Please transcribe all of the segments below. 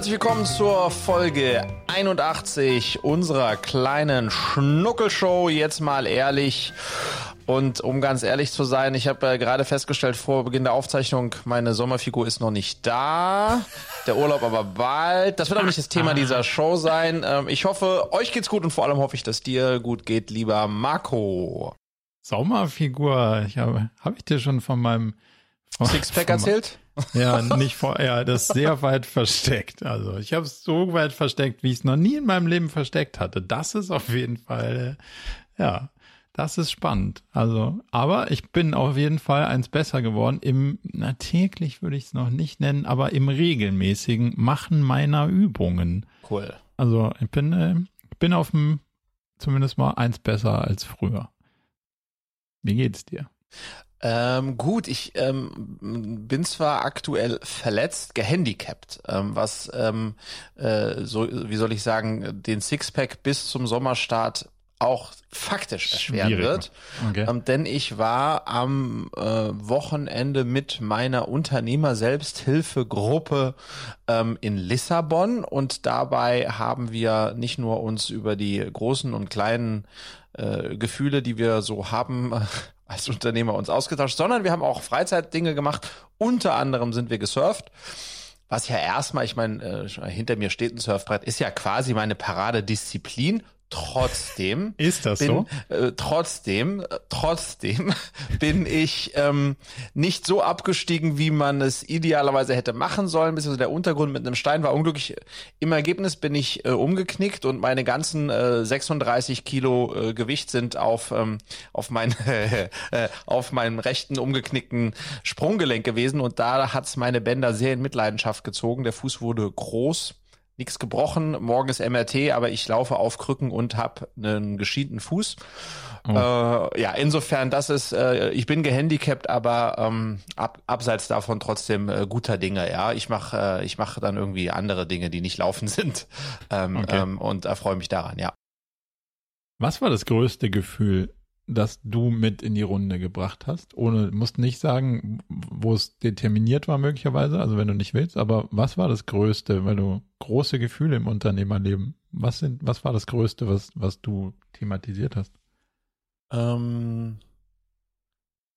herzlich willkommen zur Folge 81 unserer kleinen Schnuckelshow. Jetzt mal ehrlich. Und um ganz ehrlich zu sein, ich habe äh, gerade festgestellt vor Beginn der Aufzeichnung, meine Sommerfigur ist noch nicht da. Der Urlaub aber bald. Das wird aber nicht das Thema dieser Show sein. Ähm, ich hoffe, euch geht's gut und vor allem hoffe ich, dass dir gut geht, lieber Marco. Sommerfigur. Ich habe, habe ich dir schon von meinem von, Sixpack von, erzählt? Ja, nicht vor, ja, das ist sehr weit versteckt. Also ich habe es so weit versteckt, wie ich es noch nie in meinem Leben versteckt hatte. Das ist auf jeden Fall, ja, das ist spannend. Also, aber ich bin auf jeden Fall eins besser geworden. Im, na, täglich würde ich es noch nicht nennen, aber im regelmäßigen Machen meiner Übungen. Cool. Also, ich bin, äh, bin auf dem, zumindest mal eins besser als früher. Wie geht's dir? Ähm, gut, ich ähm, bin zwar aktuell verletzt, gehandicapt, ähm, was ähm, äh, so, wie soll ich sagen, den Sixpack bis zum Sommerstart auch faktisch erschweren wird. Okay. Ähm, denn ich war am äh, Wochenende mit meiner Unternehmer-Selbsthilfegruppe ähm, in Lissabon und dabei haben wir nicht nur uns über die großen und kleinen äh, Gefühle, die wir so haben, als Unternehmer uns ausgetauscht, sondern wir haben auch Freizeitdinge gemacht. Unter anderem sind wir gesurft. Was ja erstmal, ich meine, äh, hinter mir steht ein Surfbrett, ist ja quasi meine Paradedisziplin. Trotzdem ist das bin, so? Äh, trotzdem, äh, trotzdem bin ich ähm, nicht so abgestiegen, wie man es idealerweise hätte machen sollen. Beziehungsweise der Untergrund mit einem Stein war unglücklich. Im Ergebnis bin ich äh, umgeknickt und meine ganzen äh, 36 Kilo äh, Gewicht sind auf ähm, auf mein äh, auf meinem rechten umgeknickten Sprunggelenk gewesen und da hat's meine Bänder sehr in Mitleidenschaft gezogen. Der Fuß wurde groß nichts gebrochen. Morgen ist MRT, aber ich laufe auf Krücken und habe einen geschiedenen Fuß. Oh. Äh, ja, insofern, das ist, äh, ich bin gehandicapt, aber ähm, ab, abseits davon trotzdem äh, guter Dinge. Ja, ich mache, äh, ich mache dann irgendwie andere Dinge, die nicht laufen sind ähm, okay. ähm, und erfreue mich daran. Ja. Was war das größte Gefühl das du mit in die Runde gebracht hast? Ohne, musst nicht sagen, wo es determiniert war möglicherweise, also wenn du nicht willst, aber was war das Größte, weil du große Gefühle im Unternehmerleben, was sind, was war das Größte, was, was du thematisiert hast? Ähm,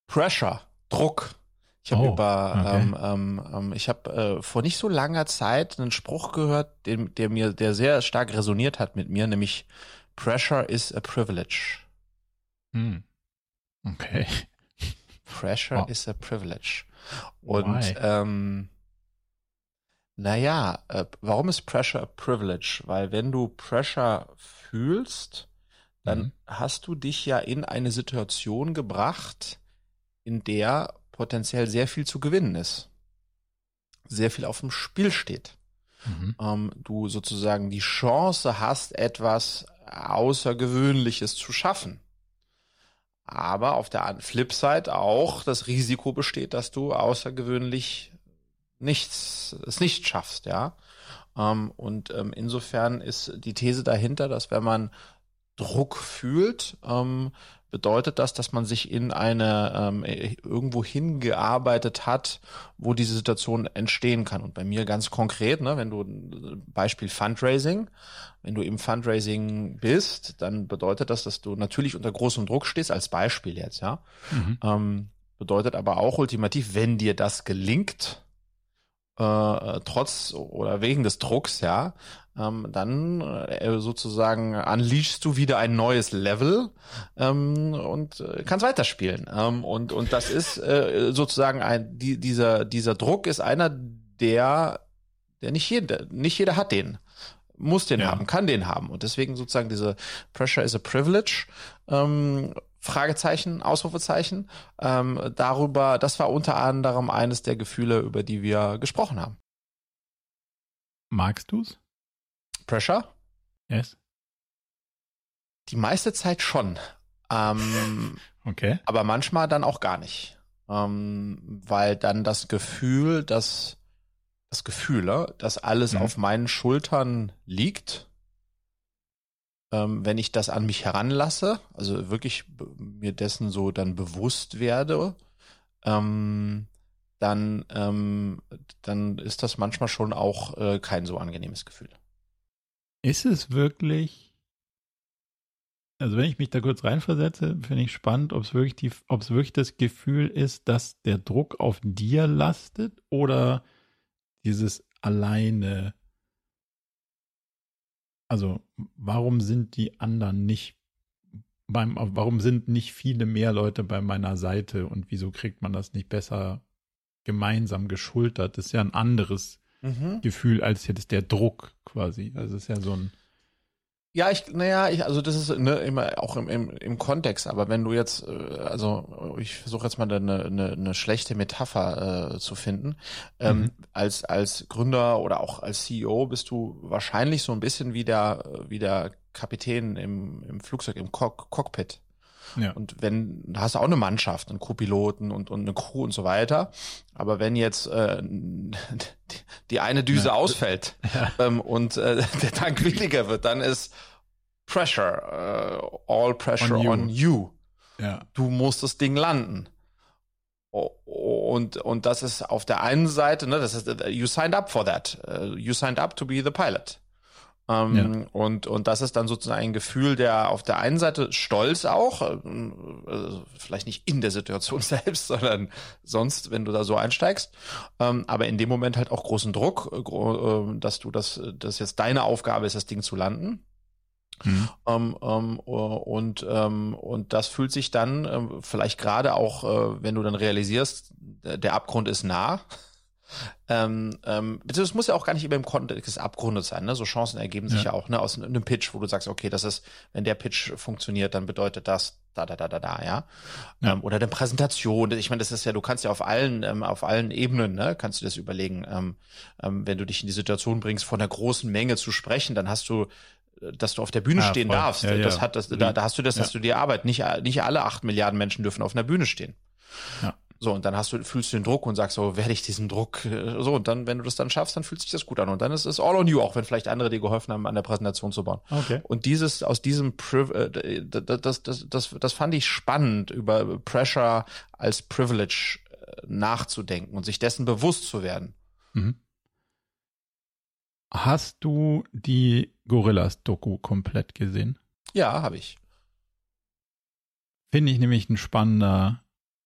Pressure, Druck. Ich habe oh, über, okay. ähm, ähm, ähm ich habe äh, vor nicht so langer Zeit einen Spruch gehört, den, der mir, der sehr stark resoniert hat mit mir, nämlich Pressure is a privilege. Hm. Okay. Pressure oh. is a privilege. Und ähm, naja, äh, warum ist Pressure a privilege? Weil wenn du Pressure fühlst, dann mhm. hast du dich ja in eine Situation gebracht, in der potenziell sehr viel zu gewinnen ist. Sehr viel auf dem Spiel steht. Mhm. Ähm, du sozusagen die Chance hast, etwas Außergewöhnliches zu schaffen. Aber auf der Flipside auch das Risiko besteht, dass du außergewöhnlich nichts, es nicht schaffst, ja. Ähm, und ähm, insofern ist die These dahinter, dass wenn man Druck fühlt, ähm, bedeutet das, dass man sich in eine ähm, irgendwo hingearbeitet hat, wo diese Situation entstehen kann. Und bei mir ganz konkret, ne, wenn du Beispiel Fundraising, wenn du im Fundraising bist, dann bedeutet das, dass du natürlich unter großem Druck stehst, als Beispiel jetzt, ja. Mhm. Ähm, bedeutet aber auch ultimativ, wenn dir das gelingt, äh, trotz oder wegen des Drucks, ja, ähm, dann äh, sozusagen unleashst du wieder ein neues Level ähm, und äh, kannst weiterspielen. Ähm, und, und das ist äh, sozusagen ein, die, dieser, dieser Druck ist einer, der, der nicht jeder, nicht jeder hat den. Muss den ja. haben, kann den haben. Und deswegen sozusagen diese Pressure is a privilege. Ähm, Fragezeichen, Ausrufezeichen. Ähm, darüber, das war unter anderem eines der Gefühle, über die wir gesprochen haben. Magst du's? Pressure? Yes. Die meiste Zeit schon. Ähm, okay. Aber manchmal dann auch gar nicht. Ähm, weil dann das Gefühl, dass das Gefühl, ne, dass alles mhm. auf meinen Schultern liegt ähm, wenn ich das an mich heranlasse, also wirklich mir dessen so dann bewusst werde, ähm, dann, ähm, dann ist das manchmal schon auch äh, kein so angenehmes Gefühl. Ist es wirklich, also wenn ich mich da kurz reinversetze, finde ich spannend, ob es wirklich die, wirklich das Gefühl ist, dass der Druck auf dir lastet oder dieses alleine. Also, warum sind die anderen nicht beim, warum sind nicht viele mehr Leute bei meiner Seite und wieso kriegt man das nicht besser gemeinsam geschultert? Das ist ja ein anderes mhm. Gefühl als jetzt der Druck quasi. Also es ist ja so ein ja, ich, naja, ich, also das ist ne, immer auch im, im, im Kontext, aber wenn du jetzt, äh, also ich versuche jetzt mal eine, eine, eine schlechte Metapher äh, zu finden. Ähm, mhm. als, als Gründer oder auch als CEO bist du wahrscheinlich so ein bisschen wie der, wie der Kapitän im, im Flugzeug, im Cock Cockpit. Ja. Und wenn, da hast du auch eine Mannschaft, einen Co-Piloten und, und eine Crew und so weiter. Aber wenn jetzt äh, die eine Düse ja. ausfällt ja. Ähm, und äh, der Tank weniger wird, dann ist Pressure, uh, all pressure on you. On you. Ja. Du musst das Ding landen. Und, und das ist auf der einen Seite, ne, das ist, you signed up for that. Uh, you signed up to be the pilot. Ähm, ja. und, und das ist dann sozusagen ein Gefühl der auf der einen Seite Stolz auch, also vielleicht nicht in der Situation selbst, sondern sonst, wenn du da so einsteigst, ähm, aber in dem Moment halt auch großen Druck, äh, dass du das, das jetzt deine Aufgabe ist, das Ding zu landen. Mhm. Ähm, ähm, und, ähm, und das fühlt sich dann ähm, vielleicht gerade auch, äh, wenn du dann realisierst, der Abgrund ist nah, ähm, ähm, das muss ja auch gar nicht immer im Kontext des Abgrundes sein. Ne? So Chancen ergeben sich ja. ja auch ne? aus einem Pitch, wo du sagst, okay, das ist, wenn der Pitch funktioniert, dann bedeutet das da, da, da, da, da, ja. ja. Ähm, oder eine Präsentation. Ich meine, das ist ja, du kannst ja auf allen, ähm, auf allen Ebenen, ne, kannst du das überlegen. Ähm, ähm, wenn du dich in die Situation bringst, von einer großen Menge zu sprechen, dann hast du äh, dass du auf der Bühne ja, stehen voll. darfst. Ja, das hat das, da, da hast du das, dass du dir Arbeit. Nicht, nicht alle acht Milliarden Menschen dürfen auf einer Bühne stehen. Ja. So, und dann hast du, fühlst du den Druck und sagst so, werde ich diesen Druck, äh, so, und dann, wenn du das dann schaffst, dann fühlt sich das gut an. Und dann ist es all on you, auch wenn vielleicht andere dir geholfen haben, an der Präsentation zu bauen. Okay. Und dieses, aus diesem, Priv äh, das, das, das, das fand ich spannend, über Pressure als Privilege äh, nachzudenken und sich dessen bewusst zu werden. Mhm. Hast du die Gorillas-Doku komplett gesehen? Ja, habe ich. Finde ich nämlich ein spannender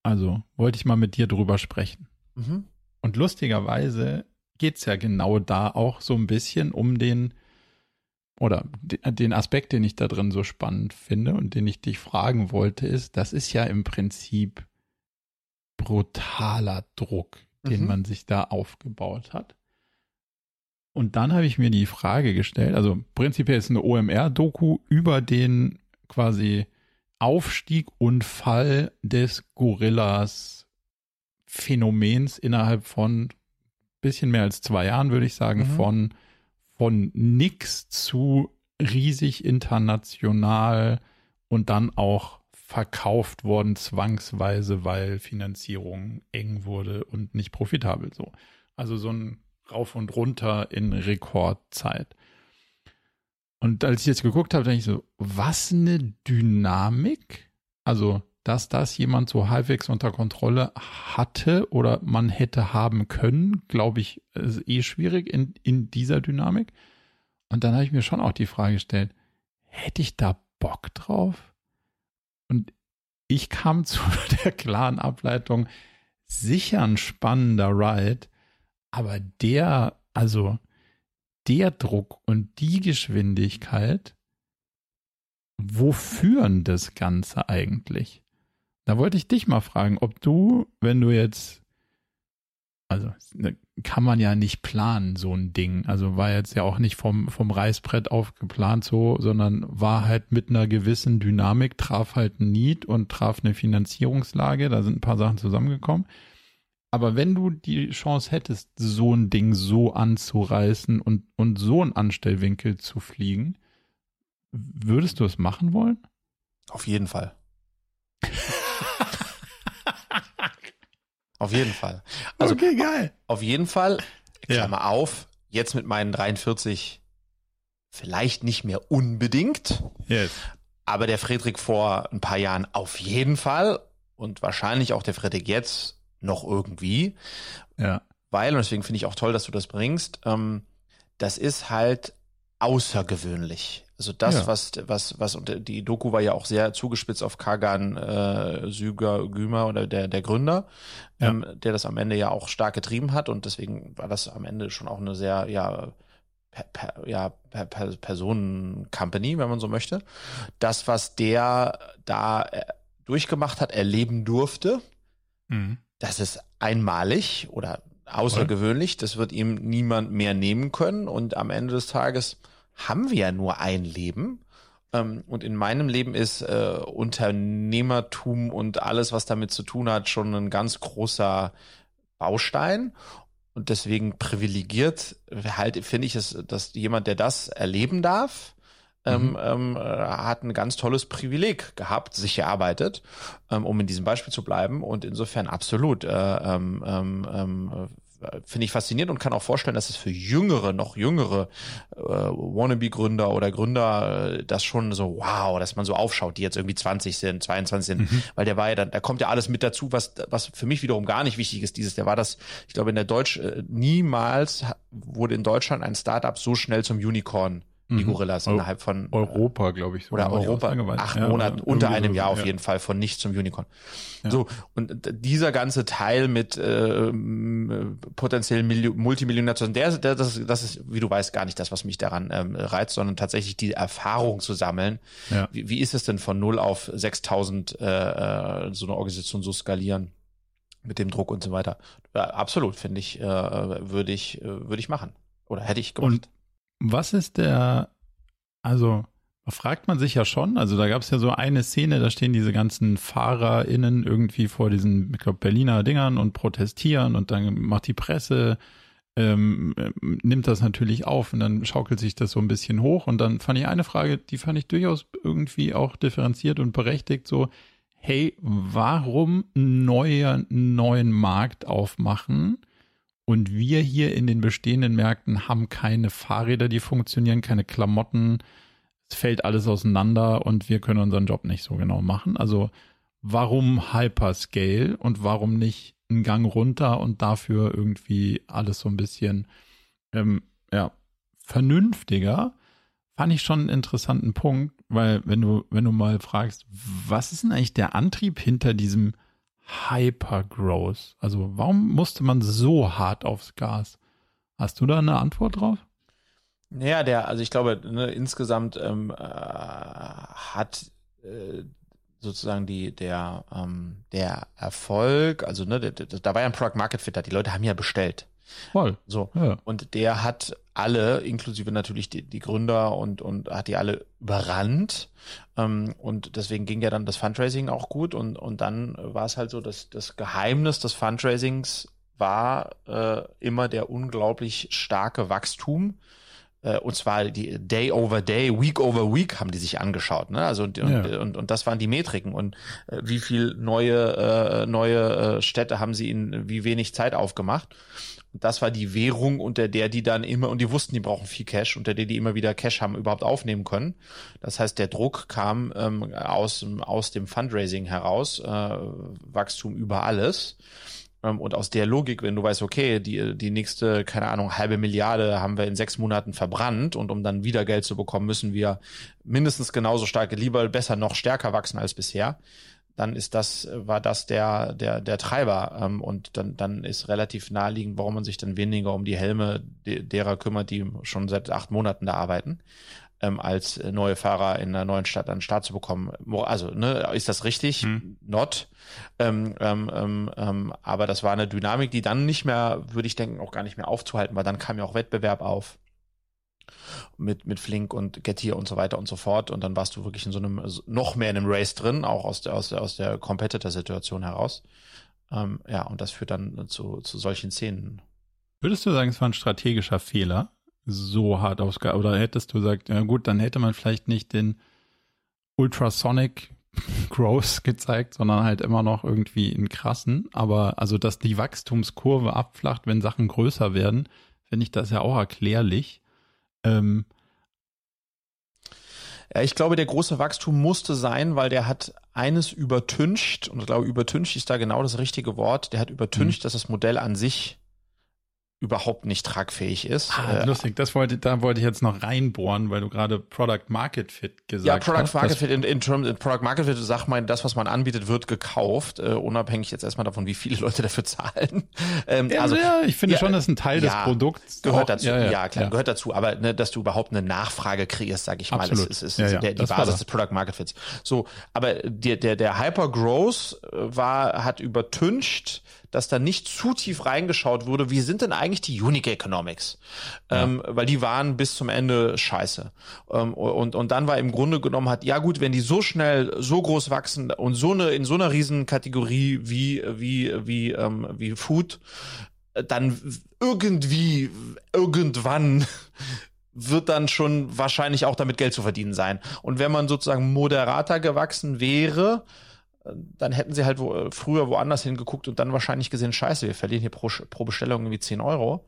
also wollte ich mal mit dir drüber sprechen. Mhm. Und lustigerweise geht es ja genau da auch so ein bisschen um den oder den Aspekt, den ich da drin so spannend finde und den ich dich fragen wollte, ist, das ist ja im Prinzip brutaler Druck, den mhm. man sich da aufgebaut hat. Und dann habe ich mir die Frage gestellt, also prinzipiell ist eine OMR-Doku über den quasi Aufstieg und Fall des Gorillas Phänomens innerhalb von bisschen mehr als zwei Jahren, würde ich sagen, mhm. von, von nix zu riesig international und dann auch verkauft worden zwangsweise, weil Finanzierung eng wurde und nicht profitabel so. Also so ein rauf und runter in Rekordzeit. Und als ich jetzt geguckt habe, denke ich so, was eine Dynamik. Also, dass das jemand so halbwegs unter Kontrolle hatte oder man hätte haben können, glaube ich, ist eh schwierig in, in dieser Dynamik. Und dann habe ich mir schon auch die Frage gestellt, hätte ich da Bock drauf? Und ich kam zu der klaren Ableitung, sicher ein spannender Ride, aber der, also der Druck und die Geschwindigkeit, wo führen das Ganze eigentlich? Da wollte ich dich mal fragen, ob du, wenn du jetzt, also ne, kann man ja nicht planen, so ein Ding. Also war jetzt ja auch nicht vom, vom Reißbrett aufgeplant so, sondern war halt mit einer gewissen Dynamik, traf halt ein Need und traf eine Finanzierungslage. Da sind ein paar Sachen zusammengekommen. Aber wenn du die Chance hättest, so ein Ding so anzureißen und, und so einen Anstellwinkel zu fliegen, würdest du es machen wollen? Auf jeden Fall. auf jeden Fall. Also, okay, geil. Auf jeden Fall, Klammer ja. auf, jetzt mit meinen 43 vielleicht nicht mehr unbedingt. Yes. Aber der Friedrich vor ein paar Jahren auf jeden Fall und wahrscheinlich auch der Friedrich jetzt noch irgendwie. Ja. Weil, und deswegen finde ich auch toll, dass du das bringst, ähm, das ist halt außergewöhnlich. Also das, ja. was, was, was, und die Doku war ja auch sehr zugespitzt auf Kagan äh, Süger Gümer oder der, der Gründer, ja. ähm, der das am Ende ja auch stark getrieben hat und deswegen war das am Ende schon auch eine sehr, ja, per, per, ja, per, per Personen-Company, wenn man so möchte. Das, was der da äh, durchgemacht hat, erleben durfte, mhm. Das ist einmalig oder außergewöhnlich. Das wird ihm niemand mehr nehmen können. Und am Ende des Tages haben wir ja nur ein Leben. Ähm, und in meinem Leben ist äh, Unternehmertum und alles, was damit zu tun hat, schon ein ganz großer Baustein. Und deswegen privilegiert halt finde ich es, dass jemand, der das erleben darf, mhm. ähm, äh, hat ein ganz tolles Privileg gehabt, sich erarbeitet, ähm, um in diesem Beispiel zu bleiben. Und insofern absolut äh, ähm, ähm, ähm finde ich faszinierend und kann auch vorstellen, dass es für jüngere, noch jüngere äh, Wannabe-Gründer oder Gründer äh, das schon so, wow, dass man so aufschaut, die jetzt irgendwie 20 sind, 22 sind, mhm. weil der war ja dann, da kommt ja alles mit dazu, was, was für mich wiederum gar nicht wichtig ist. Dieses, der war das, ich glaube, in der Deutsch, äh, niemals wurde in Deutschland ein Startup so schnell zum Unicorn die mhm. Gorillas innerhalb von Europa, glaube ich. Oder Europa, acht ja, Monaten, unter einem Jahr auf ja. jeden Fall von nicht zum Unicorn. Ja. So, und dieser ganze Teil mit äh, potenziell Multimillionär der, der, das, das ist, wie du weißt, gar nicht das, was mich daran ähm, reizt, sondern tatsächlich die Erfahrung zu sammeln. Ja. Wie, wie ist es denn von null auf 6000 äh, äh, so eine Organisation so skalieren? mit dem Druck und so weiter. Ja, absolut, finde ich, äh, würde ich, äh, würde ich machen. Oder hätte ich gemacht. Und was ist der, also fragt man sich ja schon, also da gab es ja so eine Szene, da stehen diese ganzen FahrerInnen irgendwie vor diesen, ich glaube, Berliner Dingern und protestieren und dann macht die Presse, ähm, nimmt das natürlich auf und dann schaukelt sich das so ein bisschen hoch und dann fand ich eine Frage, die fand ich durchaus irgendwie auch differenziert und berechtigt, so, hey, warum neue, neuen Markt aufmachen? Und wir hier in den bestehenden Märkten haben keine Fahrräder, die funktionieren, keine Klamotten. Es fällt alles auseinander und wir können unseren Job nicht so genau machen. Also warum Hyperscale und warum nicht einen Gang runter und dafür irgendwie alles so ein bisschen ähm, ja, vernünftiger? Fand ich schon einen interessanten Punkt, weil wenn du, wenn du mal fragst, was ist denn eigentlich der Antrieb hinter diesem Hypergrowth? Also warum musste man so hart aufs Gas? Hast du da eine Antwort drauf? Naja, der, also ich glaube, ne, insgesamt ähm, äh, hat äh, sozusagen die, der, ähm, der Erfolg, also ne, da war ja ein Product Market Fit, die Leute haben ja bestellt. Voll. So. Ja. Und der hat alle, inklusive natürlich die, die Gründer und, und hat die alle überrannt. Ähm, und deswegen ging ja dann das Fundraising auch gut. Und, und dann war es halt so, dass das Geheimnis des Fundraisings war äh, immer der unglaublich starke Wachstum äh, und zwar die Day over Day, Week over Week haben die sich angeschaut, ne? Also und, ja. und, und, und, das waren die Metriken und äh, wie viel neue äh, neue äh, Städte haben sie in wie wenig Zeit aufgemacht das war die Währung, unter der die dann immer, und die wussten, die brauchen viel Cash, unter der die immer wieder Cash haben überhaupt aufnehmen können. Das heißt, der Druck kam ähm, aus, aus dem Fundraising heraus, äh, Wachstum über alles. Ähm, und aus der Logik, wenn du weißt, okay, die, die nächste, keine Ahnung, halbe Milliarde haben wir in sechs Monaten verbrannt und um dann wieder Geld zu bekommen, müssen wir mindestens genauso stark, lieber besser noch stärker wachsen als bisher dann ist das, war das der, der, der Treiber. Ähm, und dann, dann ist relativ naheliegend, warum man sich dann weniger um die Helme derer kümmert, die schon seit acht Monaten da arbeiten, ähm, als neue Fahrer in einer neuen Stadt an den Start zu bekommen. Also, ne, ist das richtig? Hm. Not. Ähm, ähm, ähm, ähm, aber das war eine Dynamik, die dann nicht mehr, würde ich denken, auch gar nicht mehr aufzuhalten, weil dann kam ja auch Wettbewerb auf mit, mit Flink und Getir und so weiter und so fort. Und dann warst du wirklich in so einem, noch mehr in einem Race drin, auch aus der, aus der, aus der Competitor-Situation heraus. Ähm, ja, und das führt dann zu, zu solchen Szenen. Würdest du sagen, es war ein strategischer Fehler, so hart aufs, oder hättest du gesagt, ja gut, dann hätte man vielleicht nicht den Ultrasonic Growth gezeigt, sondern halt immer noch irgendwie einen krassen. Aber also, dass die Wachstumskurve abflacht, wenn Sachen größer werden, finde ich das ja auch erklärlich. Ähm, Ja, ich glaube, der große Wachstum musste sein, weil der hat eines übertüncht, und ich glaube, übertüncht ist da genau das richtige Wort, der hat übertüncht, mhm. dass das Modell an sich überhaupt nicht tragfähig ist. Ah, äh, lustig, das wollte, da wollte ich jetzt noch reinbohren, weil du gerade Product Market Fit gesagt hast. Ja, Product hast. Market Fit in, in, Terms, Product Market Fit sagt man, das, was man anbietet, wird gekauft, äh, unabhängig jetzt erstmal davon, wie viele Leute dafür zahlen. Ähm, ja, also, ja, ich finde ja, schon, das ist ein Teil ja, des Produkts. Gehört auch, dazu, ja, ja klar, gehört dazu, aber ne, dass du überhaupt eine Nachfrage kreierst, sage ich Absolut. mal, ist, ist, ist der, die Basis des Product Market Fits. So, aber der, der, der Hyper Growth war, hat übertüncht, dass da nicht zu tief reingeschaut wurde, wie sind denn eigentlich die Unique Economics? Ja. Ähm, weil die waren bis zum Ende scheiße. Ähm, und, und dann war im Grunde genommen hat, ja gut, wenn die so schnell, so groß wachsen und so eine, in so einer riesen Kategorie wie, wie, wie, ähm, wie Food, dann irgendwie, irgendwann wird dann schon wahrscheinlich auch damit Geld zu verdienen sein. Und wenn man sozusagen moderater gewachsen wäre, dann hätten sie halt wo, äh, früher woanders hingeguckt und dann wahrscheinlich gesehen, scheiße, wir verlieren hier pro, pro Bestellung irgendwie 10 Euro.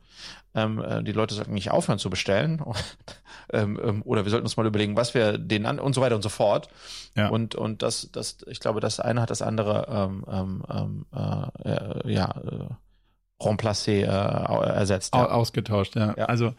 Ähm, äh, die Leute sollten nicht aufhören zu bestellen. ähm, ähm, oder wir sollten uns mal überlegen, was wir denen an und so weiter und so fort. Ja. Und, und das, das, ich glaube, das eine hat das andere ähm, ähm, ähm äh, äh, ja, äh, remplacé, äh, ersetzt. Ja. Ausgetauscht, ja. ja. Also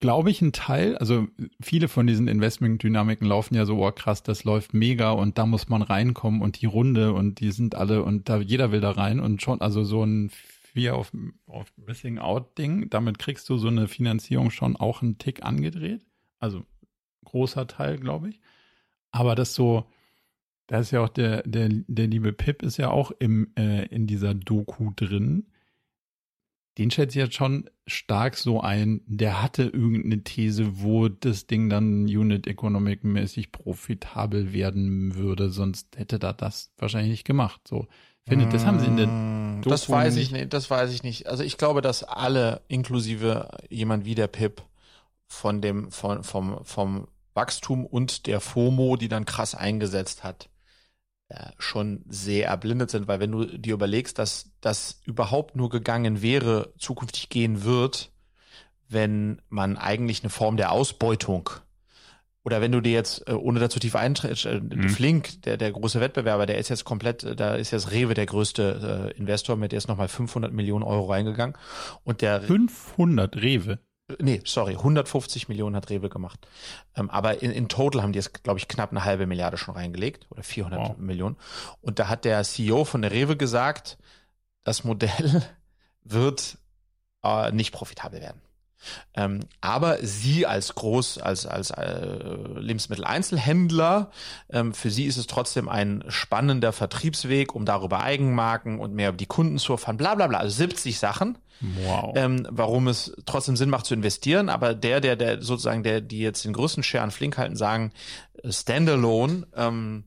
glaube ich, ein Teil. Also viele von diesen Investmentdynamiken laufen ja so, oh krass, das läuft mega und da muss man reinkommen und die Runde und die sind alle und da jeder will da rein und schon, also so ein Fear of, of Missing Out Ding, damit kriegst du so eine Finanzierung schon auch einen Tick angedreht. Also großer Teil, glaube ich. Aber das so, da ist ja auch der, der, der liebe Pip ist ja auch im, äh, in dieser Doku drin den schätze ich jetzt schon stark so ein, der hatte irgendeine These, wo das Ding dann Unit Economic mäßig profitabel werden würde, sonst hätte er das wahrscheinlich nicht gemacht. So. Findet, das haben sie in der mm, Doku Das weiß ich nicht, das weiß ich nicht. Also ich glaube, dass alle, inklusive jemand wie der Pip, von dem, von, vom, vom Wachstum und der FOMO, die dann krass eingesetzt hat, äh, schon sehr erblindet sind, weil wenn du dir überlegst, dass das überhaupt nur gegangen wäre, zukünftig gehen wird, wenn man eigentlich eine Form der Ausbeutung oder wenn du dir jetzt, äh, ohne dazu tief eintrittst, äh, mhm. Flink, der, der große Wettbewerber, der ist jetzt komplett, da ist jetzt Rewe der größte äh, Investor, mit der ist nochmal 500 Millionen Euro reingegangen. Und der 500 Rewe? Nee, sorry, 150 Millionen hat Rewe gemacht. Ähm, aber in, in total haben die jetzt, glaube ich, knapp eine halbe Milliarde schon reingelegt oder 400 wow. Millionen. Und da hat der CEO von der Rewe gesagt, das Modell wird äh, nicht profitabel werden. Ähm, aber sie als groß, als, als äh, Lebensmitteleinzelhändler, ähm, für sie ist es trotzdem ein spannender Vertriebsweg, um darüber Eigenmarken und mehr über die Kunden zu erfahren, bla bla bla, also 70 Sachen. Wow. Ähm, warum es trotzdem Sinn macht zu investieren, aber der, der, der sozusagen, der, die jetzt den größten Share an Flink halten, sagen, äh, Standalone, ähm,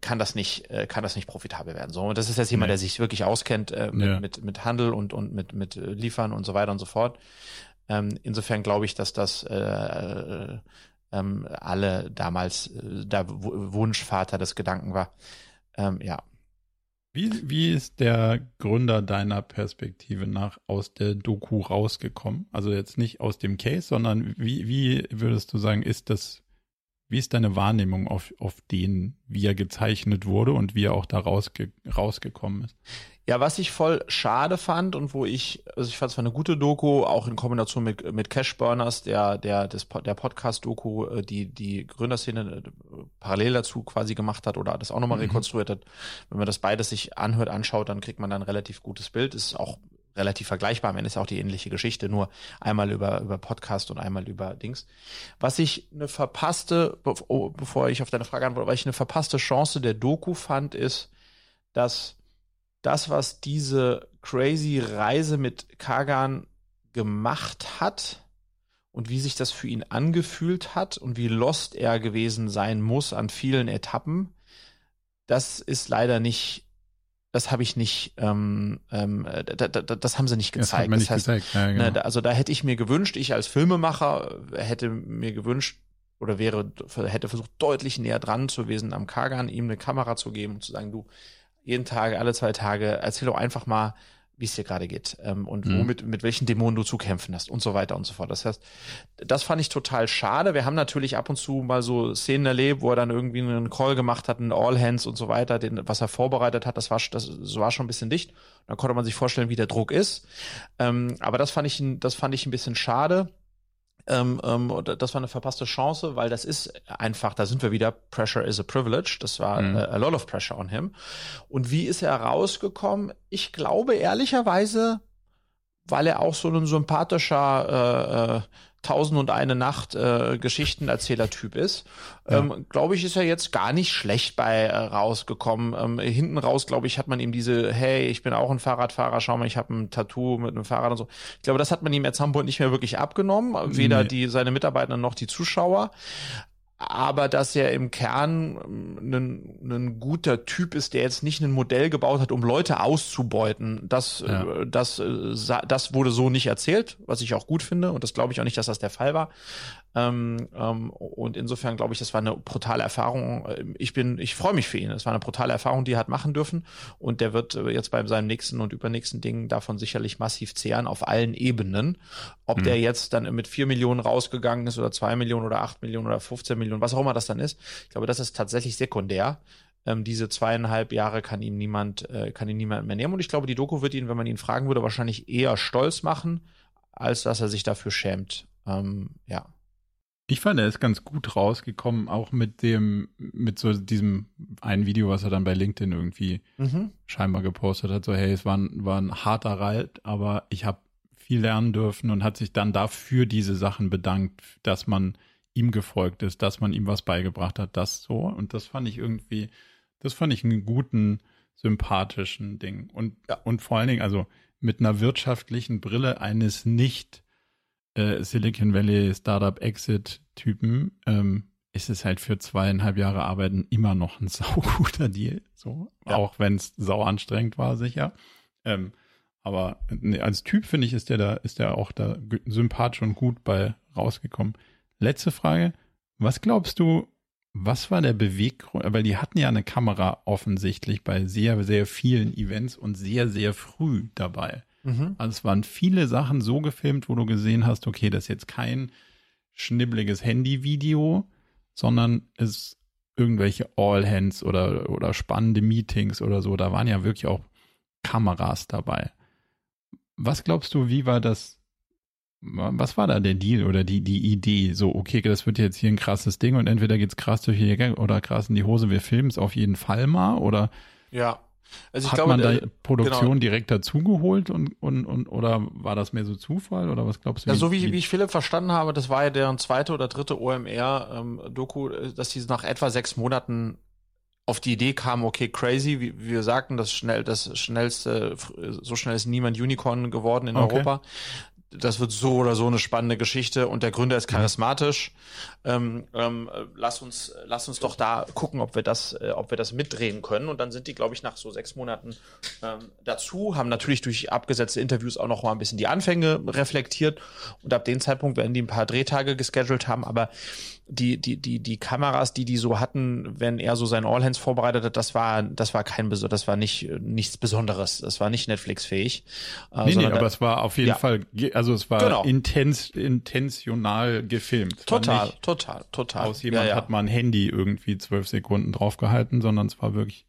kann das nicht, äh, kann das nicht profitabel werden. So, und das ist jetzt jemand, nee. der sich wirklich auskennt äh, mit, ja. mit, mit Handel und, und mit, mit äh, Liefern und so weiter und so fort. Ähm, insofern glaube ich, dass das äh, äh, ähm, alle damals äh, der Wunschvater des Gedanken war. Ähm, ja. Wie, wie ist der Gründer deiner Perspektive nach aus der Doku rausgekommen? Also jetzt nicht aus dem Case, sondern wie, wie würdest du sagen, ist das, wie ist deine Wahrnehmung auf, auf den, wie er gezeichnet wurde und wie er auch da rausge rausgekommen ist? Ja, was ich voll schade fand und wo ich, also ich fand es war eine gute Doku, auch in Kombination mit, mit Cash Burners, der, der, des, der Podcast-Doku, äh, die, die Gründerszene äh, parallel dazu quasi gemacht hat oder das auch nochmal mhm. rekonstruiert hat. Wenn man das beides sich anhört, anschaut, dann kriegt man dann ein relativ gutes Bild. Ist auch relativ vergleichbar. Am Ende ist auch die ähnliche Geschichte, nur einmal über, über Podcast und einmal über Dings. Was ich eine verpasste, oh, bevor ich auf deine Frage antworte, was ich eine verpasste Chance der Doku fand, ist, dass das, was diese crazy Reise mit Kagan gemacht hat und wie sich das für ihn angefühlt hat und wie lost er gewesen sein muss an vielen Etappen, das ist leider nicht, das habe ich nicht, ähm, ähm, da, da, das haben sie nicht gezeigt. Das, das heißt, gezeigt. Ja, genau. ne, also da hätte ich mir gewünscht, ich als Filmemacher hätte mir gewünscht oder wäre, hätte versucht, deutlich näher dran zu gewesen am Kagan, ihm eine Kamera zu geben und zu sagen, du, jeden Tag, alle zwei Tage, erzähl doch einfach mal, wie es dir gerade geht ähm, und mhm. womit mit welchen Dämonen du zu kämpfen hast und so weiter und so fort. Das heißt, das fand ich total schade. Wir haben natürlich ab und zu mal so Szenen erlebt, wo er dann irgendwie einen Call gemacht hat, einen All Hands und so weiter, den, was er vorbereitet hat. Das war das, das war schon ein bisschen dicht. Da konnte man sich vorstellen, wie der Druck ist. Ähm, aber das fand ich das fand ich ein bisschen schade. Ähm, ähm, das war eine verpasste Chance, weil das ist einfach, da sind wir wieder, Pressure is a privilege. Das war mhm. äh, a lot of pressure on him. Und wie ist er rausgekommen? Ich glaube ehrlicherweise, weil er auch so ein sympathischer äh, äh, Tausend und eine Nacht äh, Geschichtenerzähler-Typ ist, ja. ähm, glaube ich, ist er jetzt gar nicht schlecht bei äh, rausgekommen. Ähm, hinten raus, glaube ich, hat man ihm diese, hey, ich bin auch ein Fahrradfahrer, schau mal, ich habe ein Tattoo mit einem Fahrrad und so. Ich glaube, das hat man ihm jetzt Hamburg nicht mehr wirklich abgenommen, weder nee. die seine Mitarbeiter noch die Zuschauer aber dass er im Kern ein, ähm, ein guter Typ ist, der jetzt nicht ein Modell gebaut hat, um Leute auszubeuten. Das, ja. Äh, das, äh, das wurde so nicht erzählt, was ich auch gut finde und das glaube ich auch nicht, dass das der Fall war. Ähm, ähm, und insofern glaube ich, das war eine brutale Erfahrung. Ich bin, ich freue mich für ihn. Es war eine brutale Erfahrung, die er hat machen dürfen. Und der wird äh, jetzt bei seinem nächsten und übernächsten Ding davon sicherlich massiv zehren auf allen Ebenen. Ob mhm. der jetzt dann mit vier Millionen rausgegangen ist oder zwei Millionen oder acht Millionen oder 15 Millionen, was auch immer das dann ist. Ich glaube, das ist tatsächlich sekundär ähm, diese zweieinhalb Jahre kann ihm niemand, äh, kann ihn niemand mehr nehmen. Und ich glaube, die Doku wird ihn, wenn man ihn fragen würde, wahrscheinlich eher stolz machen, als dass er sich dafür schämt. Ähm, ja. Ich fand, er ist ganz gut rausgekommen, auch mit dem, mit so diesem einen Video, was er dann bei LinkedIn irgendwie mhm. scheinbar gepostet hat. So, hey, es war ein, war ein harter Reit, aber ich habe viel lernen dürfen und hat sich dann dafür diese Sachen bedankt, dass man ihm gefolgt ist, dass man ihm was beigebracht hat, das so. Und das fand ich irgendwie, das fand ich einen guten, sympathischen Ding. Und, ja. und vor allen Dingen, also mit einer wirtschaftlichen Brille eines nicht äh, Silicon Valley Startup Exit Typen ähm, ist es halt für zweieinhalb Jahre Arbeiten immer noch ein sauguter Deal. So, ja. auch wenn es sau anstrengend war, sicher. Ähm, aber nee, als Typ finde ich, ist der da, ist der auch da sympathisch und gut bei rausgekommen. Letzte Frage. Was glaubst du, was war der Beweggrund? Weil die hatten ja eine Kamera offensichtlich bei sehr, sehr vielen Events und sehr, sehr früh dabei. Mhm. Also es waren viele Sachen so gefilmt, wo du gesehen hast, okay, das ist jetzt kein schnibbeliges Handyvideo, sondern es irgendwelche All-Hands oder, oder spannende Meetings oder so. Da waren ja wirklich auch Kameras dabei. Was glaubst du, wie war das? Was war da der Deal oder die, die Idee? So, okay, das wird jetzt hier ein krasses Ding und entweder geht's krass durch die oder krass in die Hose, wir filmen es auf jeden Fall mal oder ja. Also ich Hat glaube, man da äh, Produktion genau. direkt dazugeholt und, und, und oder war das mehr so Zufall oder was glaubst du? Ja, so wie, wie ich Philipp verstanden habe, das war ja deren zweite oder dritte OMR-Doku, ähm, dass sie nach etwa sechs Monaten auf die Idee kamen, okay, crazy, wie, wie wir sagten, das schnell, das schnellste, so schnell ist niemand Unicorn geworden in okay. Europa das wird so oder so eine spannende Geschichte und der Gründer ist charismatisch. Ähm, ähm, lass uns, lass uns doch da gucken, ob wir das, äh, ob wir das mitdrehen können. Und dann sind die, glaube ich, nach so sechs Monaten ähm, dazu, haben natürlich durch abgesetzte Interviews auch noch mal ein bisschen die Anfänge reflektiert. Und ab dem Zeitpunkt werden die ein paar Drehtage gescheduled haben, aber die, die, die, die Kameras, die die so hatten, wenn er so sein All-Hands vorbereitet hat, das war, das war kein, das war nicht, nichts Besonderes. Das war nicht Netflix-fähig. Äh, nee, nee, aber es war auf jeden ja. Fall, also es war genau. intens, intentional gefilmt. Total, total, total. Aus jemand ja, ja. hat mal ein Handy irgendwie zwölf Sekunden draufgehalten, sondern es war wirklich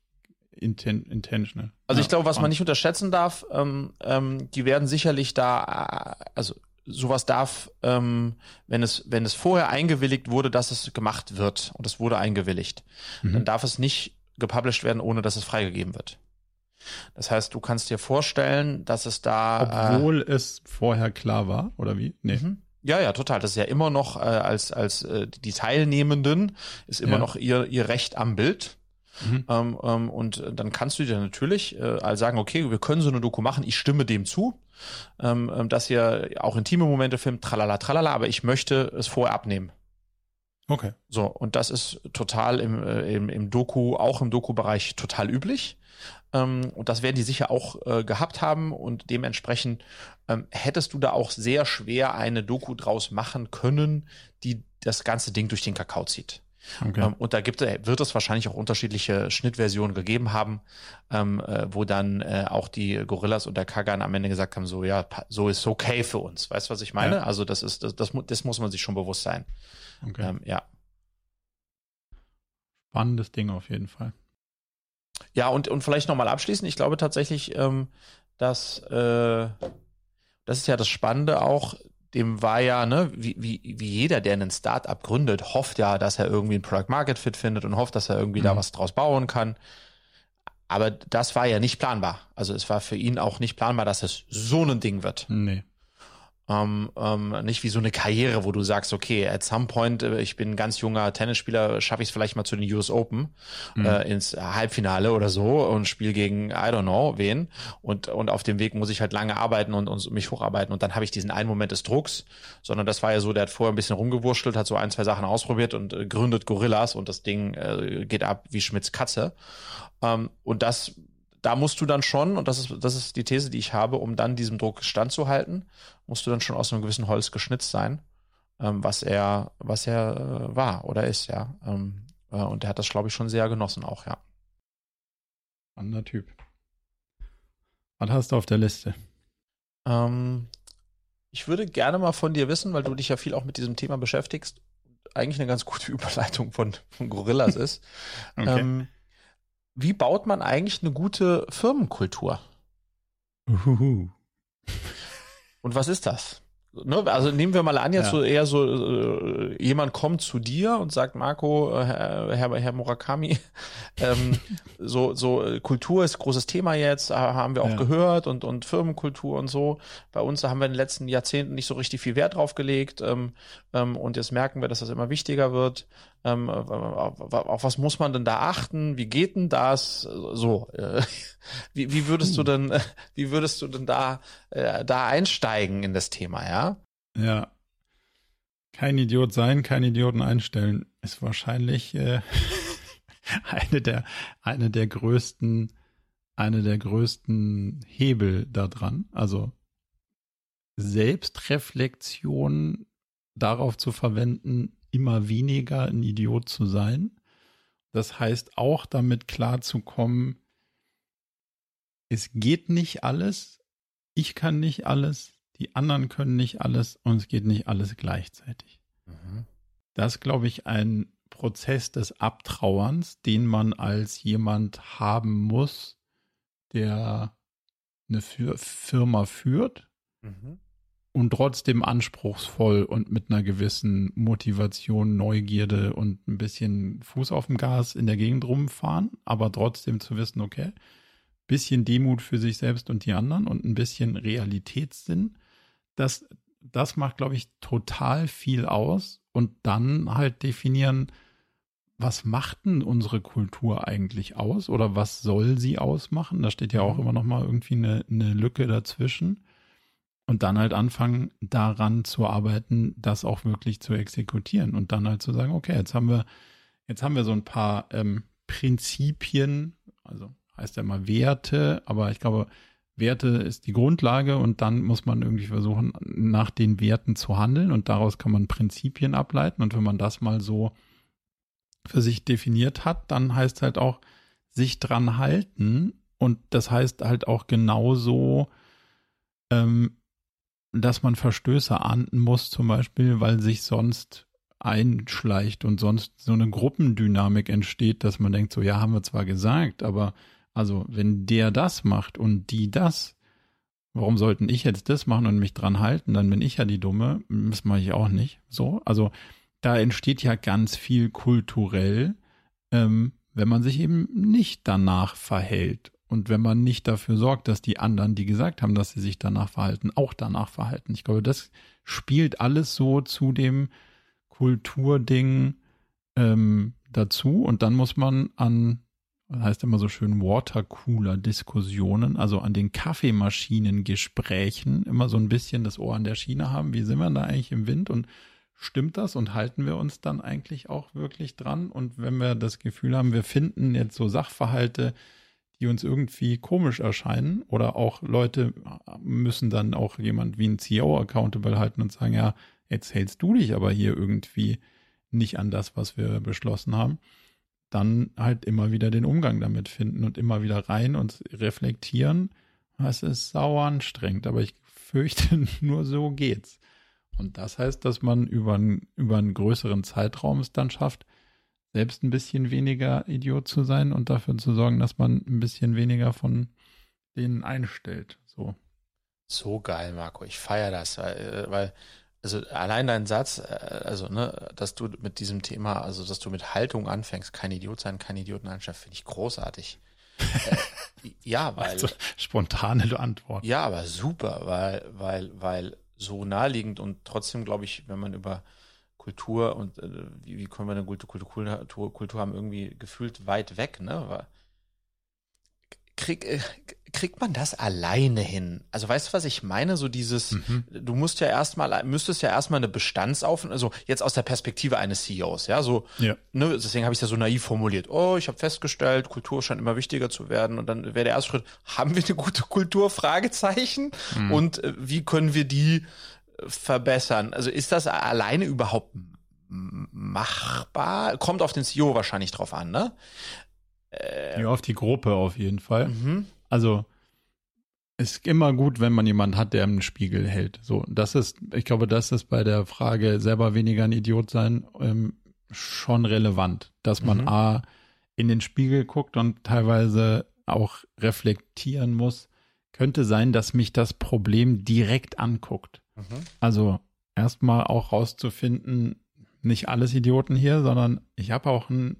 inten intentional. Also ich glaube, was man nicht unterschätzen darf, ähm, ähm, die werden sicherlich da, äh, also sowas darf, ähm, wenn es, wenn es vorher eingewilligt wurde, dass es gemacht wird und es wurde eingewilligt, mhm. dann darf es nicht gepublished werden, ohne dass es freigegeben wird. Das heißt, du kannst dir vorstellen, dass es da. Obwohl äh, es vorher klar war, oder wie? Nee. Mhm. Ja, ja, total. Das ist ja immer noch äh, als als äh, die Teilnehmenden ist immer ja. noch ihr ihr Recht am Bild. Mhm. Ähm, ähm, und dann kannst du dir natürlich äh, sagen, okay, wir können so eine Doku machen, ich stimme dem zu ähm, ähm, dass ihr auch intime Momente filmt, tralala, tralala, aber ich möchte es vorher abnehmen. Okay. So, und das ist total im, äh, im, im Doku, auch im Doku-Bereich total üblich. Ähm, und das werden die sicher auch äh, gehabt haben und dementsprechend ähm, hättest du da auch sehr schwer eine Doku draus machen können, die das ganze Ding durch den Kakao zieht. Okay. Ähm, und da gibt, wird es wahrscheinlich auch unterschiedliche Schnittversionen gegeben haben, ähm, äh, wo dann äh, auch die Gorillas und der Kagan am Ende gesagt haben, so ja, so ist okay für uns. Weißt du, was ich meine? Ja. Also das ist, das, das, das, muss man sich schon bewusst sein. Okay. Ähm, ja. Spannendes Ding auf jeden Fall. Ja, und, und vielleicht nochmal abschließend, ich glaube tatsächlich, ähm, dass äh, das ist ja das Spannende auch, dem war ja, ne, wie, wie, wie jeder, der einen Startup gründet, hofft ja, dass er irgendwie ein Product Market Fit findet und hofft, dass er irgendwie mhm. da was draus bauen kann. Aber das war ja nicht planbar. Also es war für ihn auch nicht planbar, dass es so ein Ding wird. Nee. Ähm, ähm, nicht wie so eine Karriere, wo du sagst, okay, at some point, äh, ich bin ein ganz junger Tennisspieler, schaffe ich es vielleicht mal zu den US Open mhm. äh, ins Halbfinale oder so und spiele gegen I don't know wen. Und und auf dem Weg muss ich halt lange arbeiten und, und mich hocharbeiten. Und dann habe ich diesen einen Moment des Drucks, sondern das war ja so, der hat vorher ein bisschen rumgewurschtelt, hat so ein zwei Sachen ausprobiert und äh, gründet Gorillas und das Ding äh, geht ab wie Schmidts Katze. Ähm, und das da musst du dann schon, und das ist, das ist die These, die ich habe, um dann diesem Druck standzuhalten, musst du dann schon aus einem gewissen Holz geschnitzt sein, ähm, was er, was er äh, war oder ist, ja. Ähm, äh, und er hat das, glaube ich, schon sehr genossen auch, ja. Anderer Typ. Was hast du auf der Liste? Ähm, ich würde gerne mal von dir wissen, weil du dich ja viel auch mit diesem Thema beschäftigst, eigentlich eine ganz gute Überleitung von, von Gorillas ist. okay. ähm, wie baut man eigentlich eine gute Firmenkultur? Uhuhu. Und was ist das? Ne, also nehmen wir mal an, jetzt ja. so eher so, äh, jemand kommt zu dir und sagt, Marco, äh, Herr, Herr Murakami, ähm, so, so äh, Kultur ist großes Thema jetzt, haben wir auch ja. gehört und, und Firmenkultur und so. Bei uns haben wir in den letzten Jahrzehnten nicht so richtig viel Wert drauf gelegt ähm, ähm, und jetzt merken wir, dass das immer wichtiger wird. Ähm, auf, auf was muss man denn da achten? Wie geht denn das? So, äh, wie, wie würdest du denn, wie würdest du denn da, äh, da einsteigen in das Thema, ja? Ja. Kein Idiot sein, kein Idioten einstellen, ist wahrscheinlich äh, eine der, eine der größten, eine der größten Hebel da dran. Also Selbstreflexion darauf zu verwenden, immer weniger ein Idiot zu sein. Das heißt auch damit klarzukommen, es geht nicht alles, ich kann nicht alles, die anderen können nicht alles und es geht nicht alles gleichzeitig. Mhm. Das ist, glaube ich, ein Prozess des Abtrauerns, den man als jemand haben muss, der eine Firma führt. Mhm und trotzdem anspruchsvoll und mit einer gewissen Motivation, Neugierde und ein bisschen Fuß auf dem Gas in der Gegend rumfahren, aber trotzdem zu wissen, okay, bisschen Demut für sich selbst und die anderen und ein bisschen Realitätssinn, das, das macht, glaube ich, total viel aus und dann halt definieren, was macht denn unsere Kultur eigentlich aus oder was soll sie ausmachen? Da steht ja auch mhm. immer noch mal irgendwie eine, eine Lücke dazwischen und dann halt anfangen, daran zu arbeiten, das auch wirklich zu exekutieren und dann halt zu sagen, okay, jetzt haben wir, jetzt haben wir so ein paar ähm, Prinzipien, also heißt ja mal Werte, aber ich glaube, Werte ist die Grundlage und dann muss man irgendwie versuchen, nach den Werten zu handeln und daraus kann man Prinzipien ableiten und wenn man das mal so für sich definiert hat, dann heißt halt auch sich dran halten und das heißt halt auch genauso ähm, dass man Verstöße ahnden muss, zum Beispiel, weil sich sonst einschleicht und sonst so eine Gruppendynamik entsteht, dass man denkt, so ja, haben wir zwar gesagt, aber also wenn der das macht und die das, warum sollten ich jetzt das machen und mich dran halten? Dann bin ich ja die Dumme. Das mache ich auch nicht. So, also da entsteht ja ganz viel kulturell, ähm, wenn man sich eben nicht danach verhält. Und wenn man nicht dafür sorgt, dass die anderen, die gesagt haben, dass sie sich danach verhalten, auch danach verhalten. Ich glaube, das spielt alles so zu dem Kulturding ähm, dazu. Und dann muss man an, heißt immer so schön, Watercooler-Diskussionen, also an den Kaffeemaschinen-Gesprächen immer so ein bisschen das Ohr an der Schiene haben. Wie sind wir da eigentlich im Wind? Und stimmt das und halten wir uns dann eigentlich auch wirklich dran? Und wenn wir das Gefühl haben, wir finden jetzt so Sachverhalte, die uns irgendwie komisch erscheinen oder auch Leute müssen dann auch jemand wie ein CEO accountable halten und sagen, ja, jetzt hältst du dich aber hier irgendwie nicht an das, was wir beschlossen haben, dann halt immer wieder den Umgang damit finden und immer wieder rein und reflektieren. Das ist sauer anstrengend, aber ich fürchte, nur so geht's. Und das heißt, dass man über, einen, über einen größeren Zeitraum es dann schafft, selbst ein bisschen weniger Idiot zu sein und dafür zu sorgen, dass man ein bisschen weniger von denen einstellt. So. So geil, Marco. Ich feiere das, weil, äh, weil also allein dein Satz, äh, also ne, dass du mit diesem Thema, also dass du mit Haltung anfängst, kein Idiot sein, kein Idioten anschauen, finde ich großartig. äh, ja, weil also, spontane Antwort. Ja, aber super, weil weil weil so naheliegend und trotzdem glaube ich, wenn man über Kultur und äh, wie, wie können wir eine gute Kultur, Kultur haben irgendwie gefühlt weit weg, ne? Weil, krieg, äh, kriegt man das alleine hin? Also weißt du, was ich meine? So dieses, mhm. du musst ja erstmal, müsstest ja erstmal eine Bestandsaufnahme, also jetzt aus der Perspektive eines CEOs, ja, so, ja. ne, deswegen habe ich es ja so naiv formuliert. Oh, ich habe festgestellt, Kultur scheint immer wichtiger zu werden und dann wäre der erste Schritt, haben wir eine gute Kultur? Fragezeichen. Mhm. Und äh, wie können wir die verbessern? Also ist das alleine überhaupt machbar? Kommt auf den CEO wahrscheinlich drauf an, ne? Äh, ja, auf die Gruppe auf jeden Fall. Mhm. Also ist immer gut, wenn man jemanden hat, der einen Spiegel hält. So, das ist, ich glaube, das ist bei der Frage selber weniger ein Idiot sein ähm, schon relevant, dass man mhm. a in den Spiegel guckt und teilweise auch reflektieren muss. Könnte sein, dass mich das Problem direkt anguckt. Mhm. Also erstmal auch rauszufinden, nicht alles Idioten hier, sondern ich habe auch einen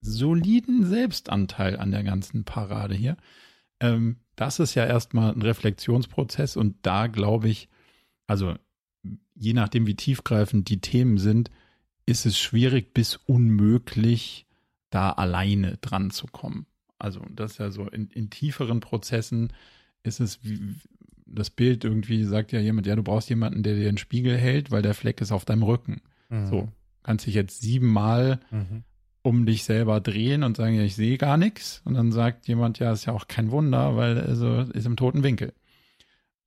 soliden Selbstanteil an der ganzen Parade hier. Ähm, das ist ja erstmal ein Reflexionsprozess und da glaube ich, also je nachdem, wie tiefgreifend die Themen sind, ist es schwierig bis unmöglich, da alleine dran zu kommen. Also das ist ja so in, in tieferen Prozessen ist es wie, das Bild irgendwie sagt ja jemand, ja, du brauchst jemanden, der dir den Spiegel hält, weil der Fleck ist auf deinem Rücken. Mhm. So, kannst dich jetzt siebenmal mhm um dich selber drehen und sagen, ja, ich sehe gar nichts. Und dann sagt jemand, ja, ist ja auch kein Wunder, weil also ist im toten Winkel.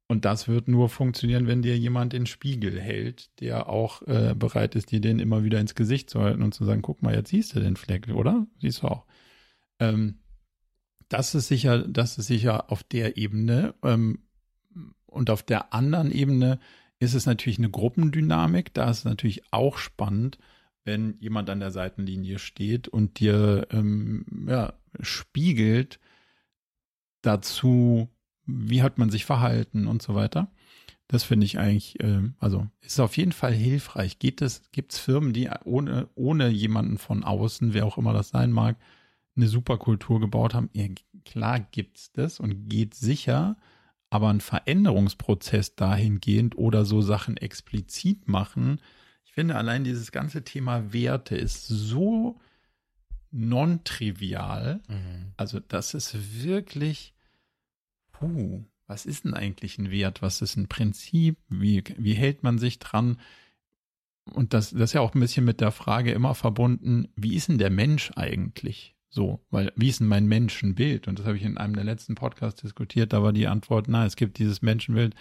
Und das wird nur funktionieren, wenn dir jemand den Spiegel hält, der auch äh, bereit ist, dir den immer wieder ins Gesicht zu halten und zu sagen, guck mal, jetzt siehst du den Fleck, oder? Siehst du auch. Ähm, das ist sicher, das ist sicher auf der Ebene. Ähm, und auf der anderen Ebene ist es natürlich eine Gruppendynamik. Da ist es natürlich auch spannend, wenn jemand an der Seitenlinie steht und dir ähm, ja, spiegelt dazu, wie hat man sich verhalten und so weiter. Das finde ich eigentlich, äh, also ist auf jeden Fall hilfreich. Geht es, gibt es Firmen, die ohne, ohne jemanden von außen, wer auch immer das sein mag, eine super Kultur gebaut haben? Ja, klar gibt's das und geht sicher, aber ein Veränderungsprozess dahingehend oder so Sachen explizit machen, finde allein dieses ganze Thema Werte ist so non-trivial. Mhm. Also das ist wirklich, puh, was ist denn eigentlich ein Wert? Was ist ein Prinzip? Wie, wie hält man sich dran? Und das, das ist ja auch ein bisschen mit der Frage immer verbunden, wie ist denn der Mensch eigentlich? So, weil wie ist denn mein Menschenbild? Und das habe ich in einem der letzten Podcasts diskutiert. Da war die Antwort, na, es gibt dieses Menschenbild,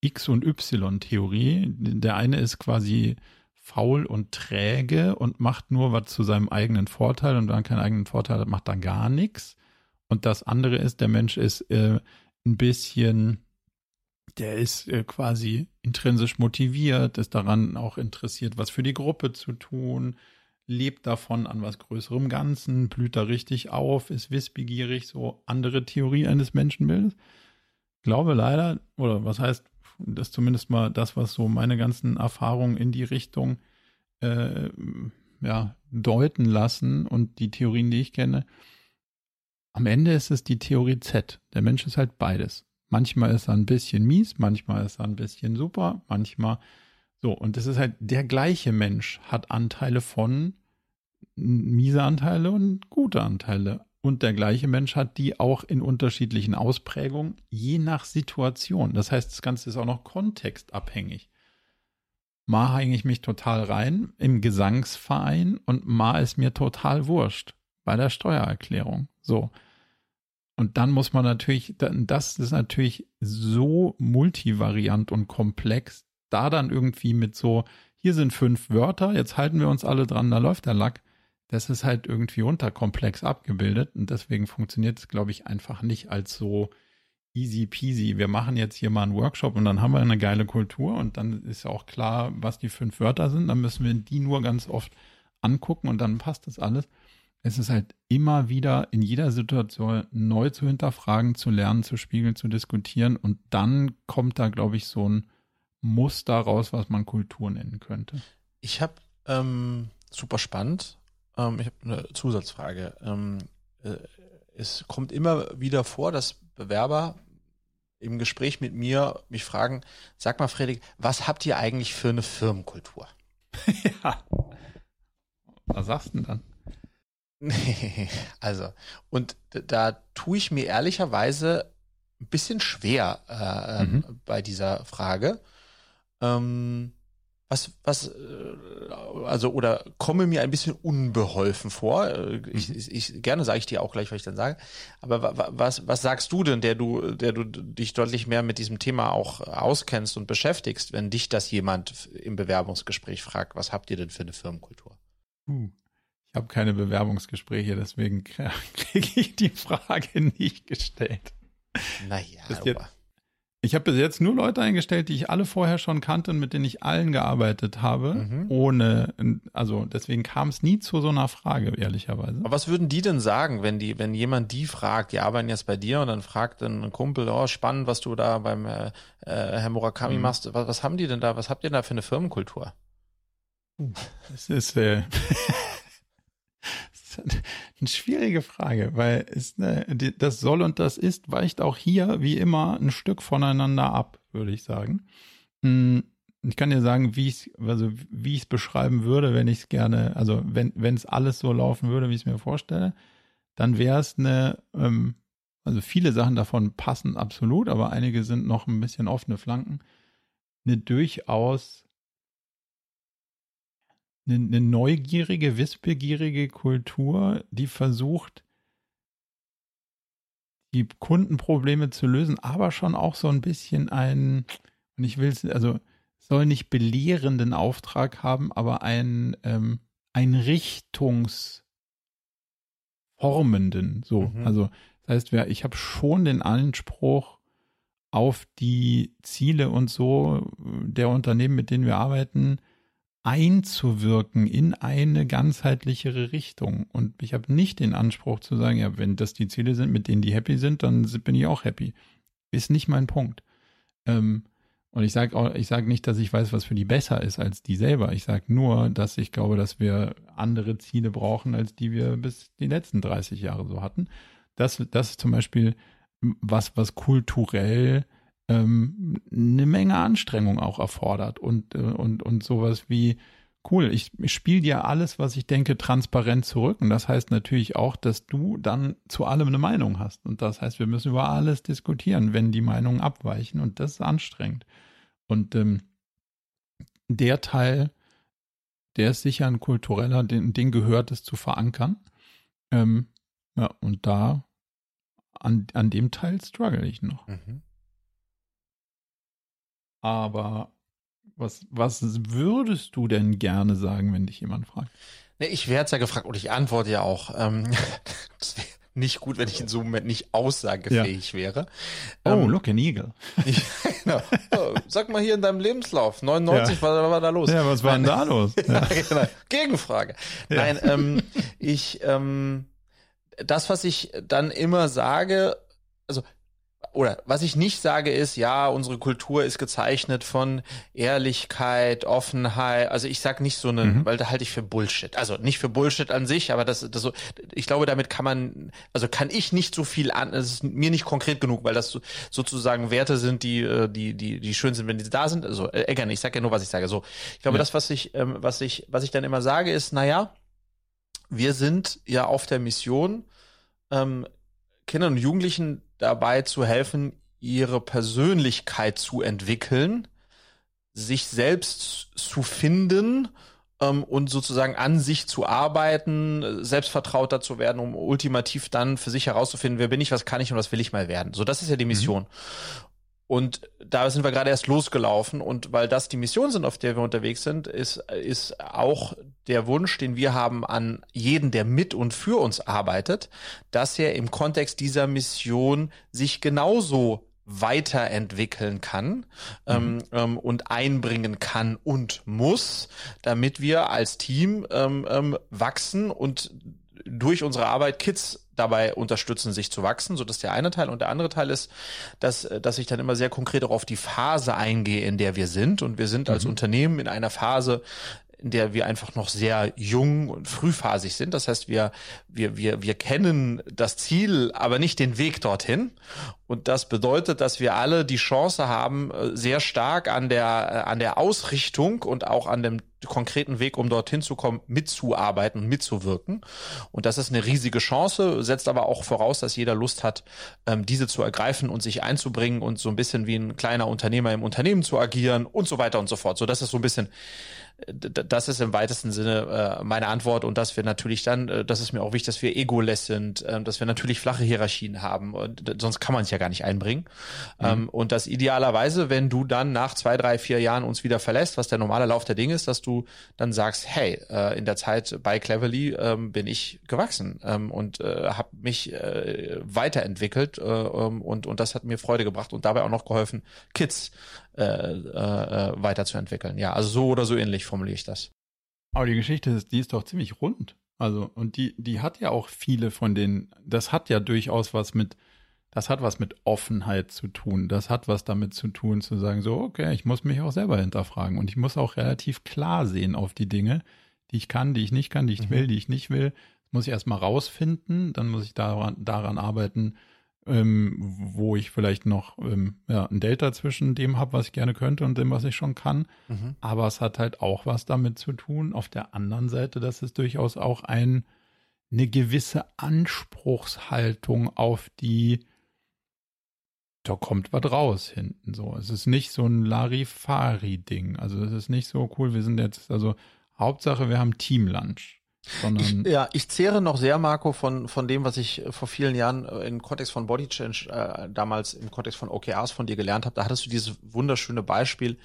X- und Y-Theorie. Der eine ist quasi faul und träge und macht nur was zu seinem eigenen Vorteil und dann keinen eigenen Vorteil hat, macht dann gar nichts. Und das andere ist, der Mensch ist äh, ein bisschen, der ist äh, quasi intrinsisch motiviert, ist daran auch interessiert, was für die Gruppe zu tun, lebt davon an was größerem Ganzen, blüht da richtig auf, ist wissbegierig, so andere Theorie eines Menschenbildes. Glaube leider, oder was heißt das ist zumindest mal das, was so meine ganzen Erfahrungen in die Richtung äh, ja, deuten lassen und die Theorien, die ich kenne. Am Ende ist es die Theorie Z. Der Mensch ist halt beides. Manchmal ist er ein bisschen mies, manchmal ist er ein bisschen super, manchmal so. Und es ist halt der gleiche Mensch hat Anteile von miese Anteile und gute Anteile. Und der gleiche Mensch hat die auch in unterschiedlichen Ausprägungen, je nach Situation. Das heißt, das Ganze ist auch noch kontextabhängig. Mal hänge ich mich total rein im Gesangsverein und mal ist mir total wurscht bei der Steuererklärung. So. Und dann muss man natürlich, das ist natürlich so multivariant und komplex, da dann irgendwie mit so, hier sind fünf Wörter, jetzt halten wir uns alle dran, da läuft der Lack. Das ist halt irgendwie unterkomplex abgebildet und deswegen funktioniert es, glaube ich, einfach nicht als so easy peasy. Wir machen jetzt hier mal einen Workshop und dann haben wir eine geile Kultur und dann ist ja auch klar, was die fünf Wörter sind. Dann müssen wir die nur ganz oft angucken und dann passt das alles. Es ist halt immer wieder in jeder Situation neu zu hinterfragen, zu lernen, zu spiegeln, zu diskutieren und dann kommt da, glaube ich, so ein Muster raus, was man Kultur nennen könnte. Ich habe ähm, super spannend. Ähm, ich habe eine Zusatzfrage. Ähm, äh, es kommt immer wieder vor, dass Bewerber im Gespräch mit mir mich fragen, sag mal Fredrik, was habt ihr eigentlich für eine Firmenkultur? ja. Was sagst du denn dann? also, und da tue ich mir ehrlicherweise ein bisschen schwer äh, ähm, mhm. bei dieser Frage. Ähm, was, was, äh, also, oder komme mir ein bisschen unbeholfen vor. Äh, ich, mhm. ich, ich gerne sage ich dir auch gleich, was ich dann sage. Aber was, was sagst du denn, der du, der du dich deutlich mehr mit diesem Thema auch auskennst und beschäftigst, wenn dich das jemand im Bewerbungsgespräch fragt, was habt ihr denn für eine Firmenkultur? Ich habe keine Bewerbungsgespräche, deswegen kriege ich die Frage nicht gestellt. Naja, aber ich habe bis jetzt nur Leute eingestellt, die ich alle vorher schon kannte und mit denen ich allen gearbeitet habe, mhm. ohne, also deswegen kam es nie zu so einer Frage, ehrlicherweise. Aber was würden die denn sagen, wenn die, wenn jemand die fragt, die arbeiten jetzt bei dir und dann fragt ein Kumpel, oh spannend, was du da beim äh, äh Herr Murakami mhm. machst, was, was haben die denn da, was habt ihr denn da für eine Firmenkultur? Das ist äh, eine schwierige Frage, weil es, ne, das soll und das ist weicht auch hier wie immer ein Stück voneinander ab, würde ich sagen. Hm, ich kann dir sagen, wie ich also wie es beschreiben würde, wenn ich es gerne, also wenn wenn es alles so laufen würde, wie ich es mir vorstelle, dann wäre es eine, ähm, also viele Sachen davon passen absolut, aber einige sind noch ein bisschen offene Flanken. Eine durchaus eine, eine neugierige, wissbegierige Kultur, die versucht, die Kundenprobleme zu lösen, aber schon auch so ein bisschen einen, und ich will es, also soll nicht belehrenden Auftrag haben, aber einen, ähm, einen richtungsformenden, so. Mhm. Also, das heißt, ich habe schon den Anspruch auf die Ziele und so der Unternehmen, mit denen wir arbeiten, einzuwirken in eine ganzheitlichere Richtung. Und ich habe nicht den Anspruch zu sagen, ja, wenn das die Ziele sind, mit denen die happy sind, dann bin ich auch happy. Ist nicht mein Punkt. Ähm, und ich sage ich sage nicht, dass ich weiß, was für die besser ist als die selber. Ich sage nur, dass ich glaube, dass wir andere Ziele brauchen, als die wir bis die letzten 30 Jahre so hatten. Das, das ist zum Beispiel was, was kulturell ähm, eine Menge Anstrengung auch erfordert und, äh, und, und sowas wie, cool, ich, ich spiele dir alles, was ich denke, transparent zurück. Und das heißt natürlich auch, dass du dann zu allem eine Meinung hast. Und das heißt, wir müssen über alles diskutieren, wenn die Meinungen abweichen. Und das ist anstrengend. Und ähm, der Teil, der ist sicher ein kultureller, den, den gehört es zu verankern. Ähm, ja, und da an, an dem Teil struggle ich noch. Mhm. Aber was, was würdest du denn gerne sagen, wenn dich jemand fragt? Nee, ich werde ja gefragt und ich antworte ja auch. Ähm, das wäre nicht gut, wenn ich in so einem Moment nicht aussagefähig ja. wäre. Oh, ähm, look, an Eagle. Ich, genau. sag mal hier in deinem Lebenslauf, 99, ja. was war da los? Ja, was war denn da los? Ja. genau. Gegenfrage. Nein, ähm, ich, ähm, das, was ich dann immer sage, also oder was ich nicht sage ist, ja, unsere Kultur ist gezeichnet von Ehrlichkeit, Offenheit. Also ich sag nicht so eine, mhm. weil da halte ich für Bullshit. Also nicht für Bullshit an sich, aber das, das so, ich glaube, damit kann man, also kann ich nicht so viel an, es ist mir nicht konkret genug, weil das so, sozusagen Werte sind, die, äh, die, die, die schön sind, wenn die da sind. Also äh, gerne, ich sage ja nur, was ich sage. So, ich glaube, ja. das, was ich, ähm, was ich, was ich dann immer sage, ist, naja, wir sind ja auf der Mission, ähm, Kindern und Jugendlichen dabei zu helfen, ihre Persönlichkeit zu entwickeln, sich selbst zu finden ähm, und sozusagen an sich zu arbeiten, selbstvertrauter zu werden, um ultimativ dann für sich herauszufinden, wer bin ich, was kann ich und was will ich mal werden. So, das ist ja die mhm. Mission. Mhm. Und da sind wir gerade erst losgelaufen und weil das die Mission sind, auf der wir unterwegs sind, ist, ist auch der Wunsch, den wir haben an jeden, der mit und für uns arbeitet, dass er im Kontext dieser Mission sich genauso weiterentwickeln kann ähm, mhm. ähm, und einbringen kann und muss, damit wir als Team ähm, ähm, wachsen und durch unsere Arbeit Kids dabei unterstützen, sich zu wachsen. So, das ist der eine Teil. Und der andere Teil ist, dass, dass ich dann immer sehr konkret auch auf die Phase eingehe, in der wir sind. Und wir sind als mhm. Unternehmen in einer Phase, in der wir einfach noch sehr jung und frühphasig sind. Das heißt, wir, wir, wir, wir kennen das Ziel, aber nicht den Weg dorthin. Und das bedeutet, dass wir alle die Chance haben, äh, sehr stark an der, äh, an der Ausrichtung und auch an dem konkreten Weg, um dorthin zu kommen, mitzuarbeiten mitzuwirken. Und das ist eine riesige Chance, setzt aber auch voraus, dass jeder Lust hat, ähm, diese zu ergreifen und sich einzubringen und so ein bisschen wie ein kleiner Unternehmer im Unternehmen zu agieren und so weiter und so fort. So, das ist so ein bisschen das ist im weitesten Sinne äh, meine Antwort und dass wir natürlich dann, äh, das ist mir auch wichtig, dass wir egoless sind, äh, dass wir natürlich flache Hierarchien haben und sonst kann man es ja gar nicht einbringen. Mhm. Ähm, und dass idealerweise, wenn du dann nach zwei, drei, vier Jahren uns wieder verlässt, was der normale Lauf der Dinge ist, dass du dann sagst, hey, äh, in der Zeit bei Cleverly ähm, bin ich gewachsen ähm, und äh, habe mich äh, weiterentwickelt äh, ähm, und, und das hat mir Freude gebracht und dabei auch noch geholfen, Kids äh, äh, weiterzuentwickeln. Ja, also so oder so ähnlich formuliere ich das. Aber die Geschichte ist, die ist doch ziemlich rund. Also, und die, die hat ja auch viele von den, das hat ja durchaus was mit, das hat was mit Offenheit zu tun. Das hat was damit zu tun, zu sagen, so, okay, ich muss mich auch selber hinterfragen und ich muss auch relativ klar sehen auf die Dinge, die ich kann, die ich nicht kann, die ich mhm. will, die ich nicht will. Das muss ich erstmal rausfinden, dann muss ich daran, daran arbeiten, ähm, wo ich vielleicht noch ähm, ja, ein Delta zwischen dem habe, was ich gerne könnte und dem, was ich schon kann. Mhm. Aber es hat halt auch was damit zu tun. Auf der anderen Seite, dass es durchaus auch ein, eine gewisse Anspruchshaltung auf die, da kommt was raus hinten so. Es ist nicht so ein Larifari-Ding. Also es ist nicht so cool, wir sind jetzt, also Hauptsache, wir haben Team-Lunch. Ich, ja, ich zehre noch sehr, Marco, von, von dem, was ich vor vielen Jahren äh, im Kontext von Body Change, äh, damals im Kontext von OKRs von dir gelernt habe. Da hattest du dieses wunderschöne Beispiel,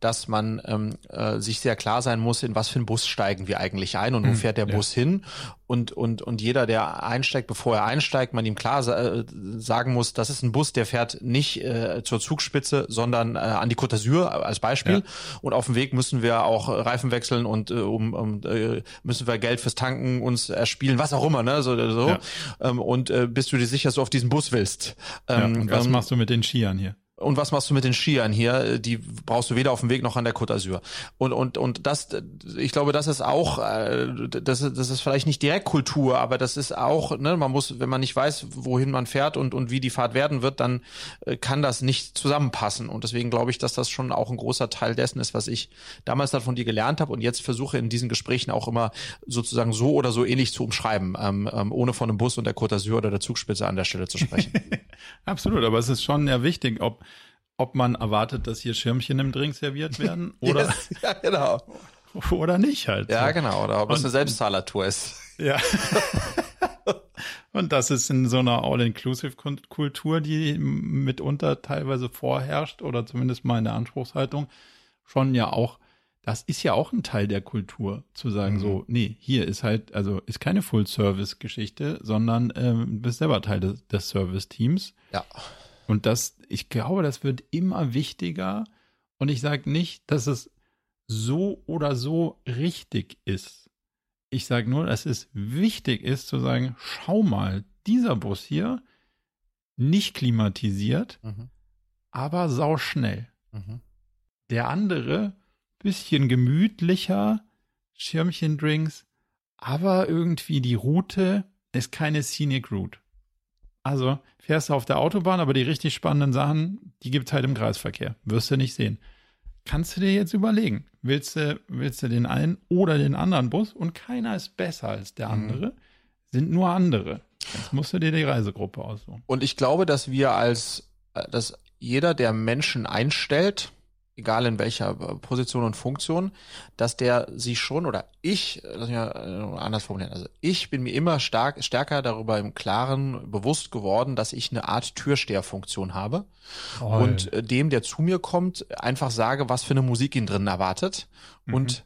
dass man ähm, äh, sich sehr klar sein muss, in was für einen Bus steigen wir eigentlich ein und wo hm, fährt der ja. Bus hin. Und, und, und jeder, der einsteigt, bevor er einsteigt, man ihm klar äh, sagen muss, das ist ein Bus, der fährt nicht äh, zur Zugspitze, sondern äh, an die Côte d'Azur als Beispiel. Ja. Und auf dem Weg müssen wir auch Reifen wechseln und äh, um, um äh, müssen wir Geld Geld fürs Tanken uns erspielen, was auch immer, ne? So, so. Ja. Ähm, und äh, bist du dir sicher, dass du auf diesen Bus willst? Ähm, ja, und was ähm, machst du mit den Skiern hier? Und was machst du mit den Skiern hier? Die brauchst du weder auf dem Weg noch an der Côte d'Azur. Und, und, und das, ich glaube, das ist auch, äh, das, das ist vielleicht nicht direkt Kultur, aber das ist auch, ne, man muss, wenn man nicht weiß, wohin man fährt und, und wie die Fahrt werden wird, dann äh, kann das nicht zusammenpassen. Und deswegen glaube ich, dass das schon auch ein großer Teil dessen ist, was ich damals dann von dir gelernt habe und jetzt versuche in diesen Gesprächen auch immer sozusagen so oder so ähnlich zu umschreiben, ähm, ähm, ohne von einem Bus und der Côte d'Azur oder der Zugspitze an der Stelle zu sprechen. Absolut, aber es ist schon ja wichtig, ob ob man erwartet, dass hier Schirmchen im Drink serviert werden oder, yes, ja, genau. oder nicht halt. Ja, genau. Oder ob es eine Selbstzahlertour ist. Ja. Und das ist in so einer All-Inclusive-Kultur, die mitunter teilweise vorherrscht oder zumindest mal in der Anspruchshaltung schon ja auch, das ist ja auch ein Teil der Kultur, zu sagen mhm. so, nee, hier ist halt, also ist keine Full-Service-Geschichte, sondern ähm, du bist selber Teil des, des Service-Teams. Ja. Und das, ich glaube, das wird immer wichtiger. Und ich sage nicht, dass es so oder so richtig ist. Ich sage nur, dass es wichtig ist zu sagen, schau mal, dieser Bus hier, nicht klimatisiert, mhm. aber sauschnell. Mhm. Der andere, bisschen gemütlicher, Schirmchendrinks, aber irgendwie die Route ist keine Scenic Route. Also fährst du auf der Autobahn, aber die richtig spannenden Sachen, die gibt es halt im Kreisverkehr. Wirst du nicht sehen. Kannst du dir jetzt überlegen, willst du, willst du den einen oder den anderen Bus und keiner ist besser als der mhm. andere, sind nur andere. Jetzt musst du dir die Reisegruppe aussuchen. Und ich glaube, dass wir als, äh, dass jeder, der Menschen einstellt, egal in welcher äh, Position und Funktion, dass der sich schon oder ich, lass mich mal äh, anders formulieren, also ich bin mir immer stark, stärker darüber im Klaren bewusst geworden, dass ich eine Art Türsteherfunktion habe Toll. und äh, dem, der zu mir kommt, einfach sage, was für eine Musik ihn drin erwartet mhm. und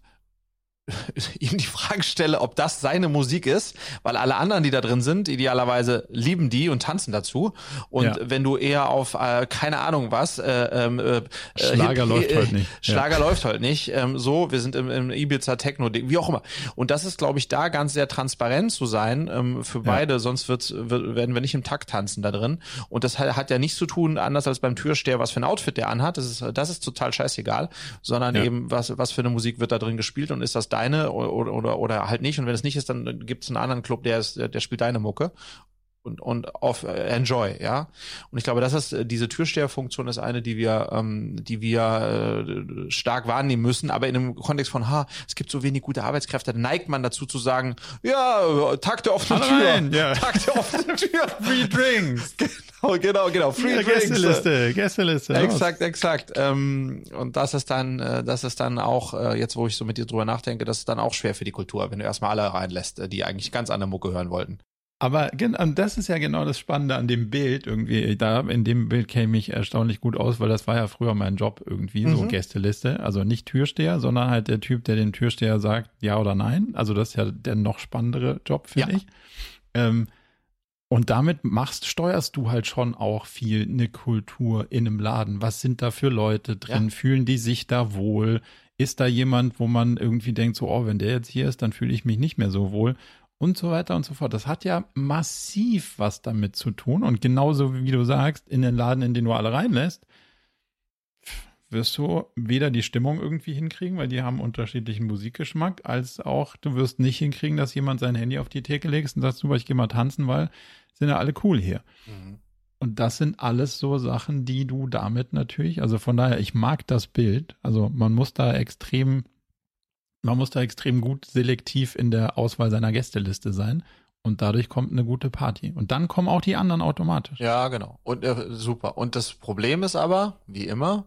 ihm die Frage stelle, ob das seine Musik ist, weil alle anderen, die da drin sind, idealerweise lieben die und tanzen dazu. Und ja. wenn du eher auf äh, keine Ahnung was, äh, ähm, äh, Schlager Hip, läuft äh, halt nicht. Schlager ja. läuft halt nicht. Ähm, so, wir sind im, im Ibiza Techno, wie auch immer. Und das ist, glaube ich, da ganz sehr transparent zu sein ähm, für beide, ja. sonst wird's, wird, werden wir nicht im Takt tanzen da drin. Und das hat, hat ja nichts zu tun, anders als beim Türsteher, was für ein Outfit der anhat. Das ist, das ist total scheißegal, sondern eben was, was für eine Musik wird da drin gespielt und ist das deine oder, oder, oder halt nicht. Und wenn es nicht ist, dann gibt es einen anderen Club, der ist, der spielt deine Mucke und, und auf äh, Enjoy, ja. Und ich glaube, das ist äh, diese Türsteherfunktion ist eine, die wir, ähm, die wir äh, stark wahrnehmen müssen. Aber in einem Kontext von, ha, es gibt so wenig gute Arbeitskräfte, neigt man dazu zu sagen, ja, Takte offene Tür, rein, ja. Takte offene Tür, Free Drinks. Genau, genau, genau, Free ja, Drinks. Gästeliste, Gästeliste. Exakt, exakt. Ähm, und das ist dann, äh, das ist dann auch äh, jetzt, wo ich so mit dir drüber nachdenke, das ist dann auch schwer für die Kultur, wenn du erstmal alle reinlässt, äh, die eigentlich ganz andere Mucke hören wollten. Aber das ist ja genau das Spannende an dem Bild irgendwie. Da in dem Bild käme ich erstaunlich gut aus, weil das war ja früher mein Job irgendwie, mhm. so Gästeliste. Also nicht Türsteher, sondern halt der Typ, der den Türsteher sagt, ja oder nein. Also das ist ja der noch spannendere Job, finde ja. ich. Ähm, und damit machst, steuerst du halt schon auch viel eine Kultur in einem Laden. Was sind da für Leute drin? Ja. Fühlen die sich da wohl? Ist da jemand, wo man irgendwie denkt, so, oh, wenn der jetzt hier ist, dann fühle ich mich nicht mehr so wohl? und so weiter und so fort. Das hat ja massiv was damit zu tun. Und genauso wie du sagst, in den Laden, in den du alle reinlässt, wirst du weder die Stimmung irgendwie hinkriegen, weil die haben unterschiedlichen Musikgeschmack, als auch du wirst nicht hinkriegen, dass jemand sein Handy auf die Theke legt und sagt, du, ich gehe mal tanzen, weil sind ja alle cool hier. Mhm. Und das sind alles so Sachen, die du damit natürlich, also von daher, ich mag das Bild. Also man muss da extrem man muss da extrem gut selektiv in der Auswahl seiner Gästeliste sein. Und dadurch kommt eine gute Party. Und dann kommen auch die anderen automatisch. Ja, genau. Und äh, super. Und das Problem ist aber, wie immer,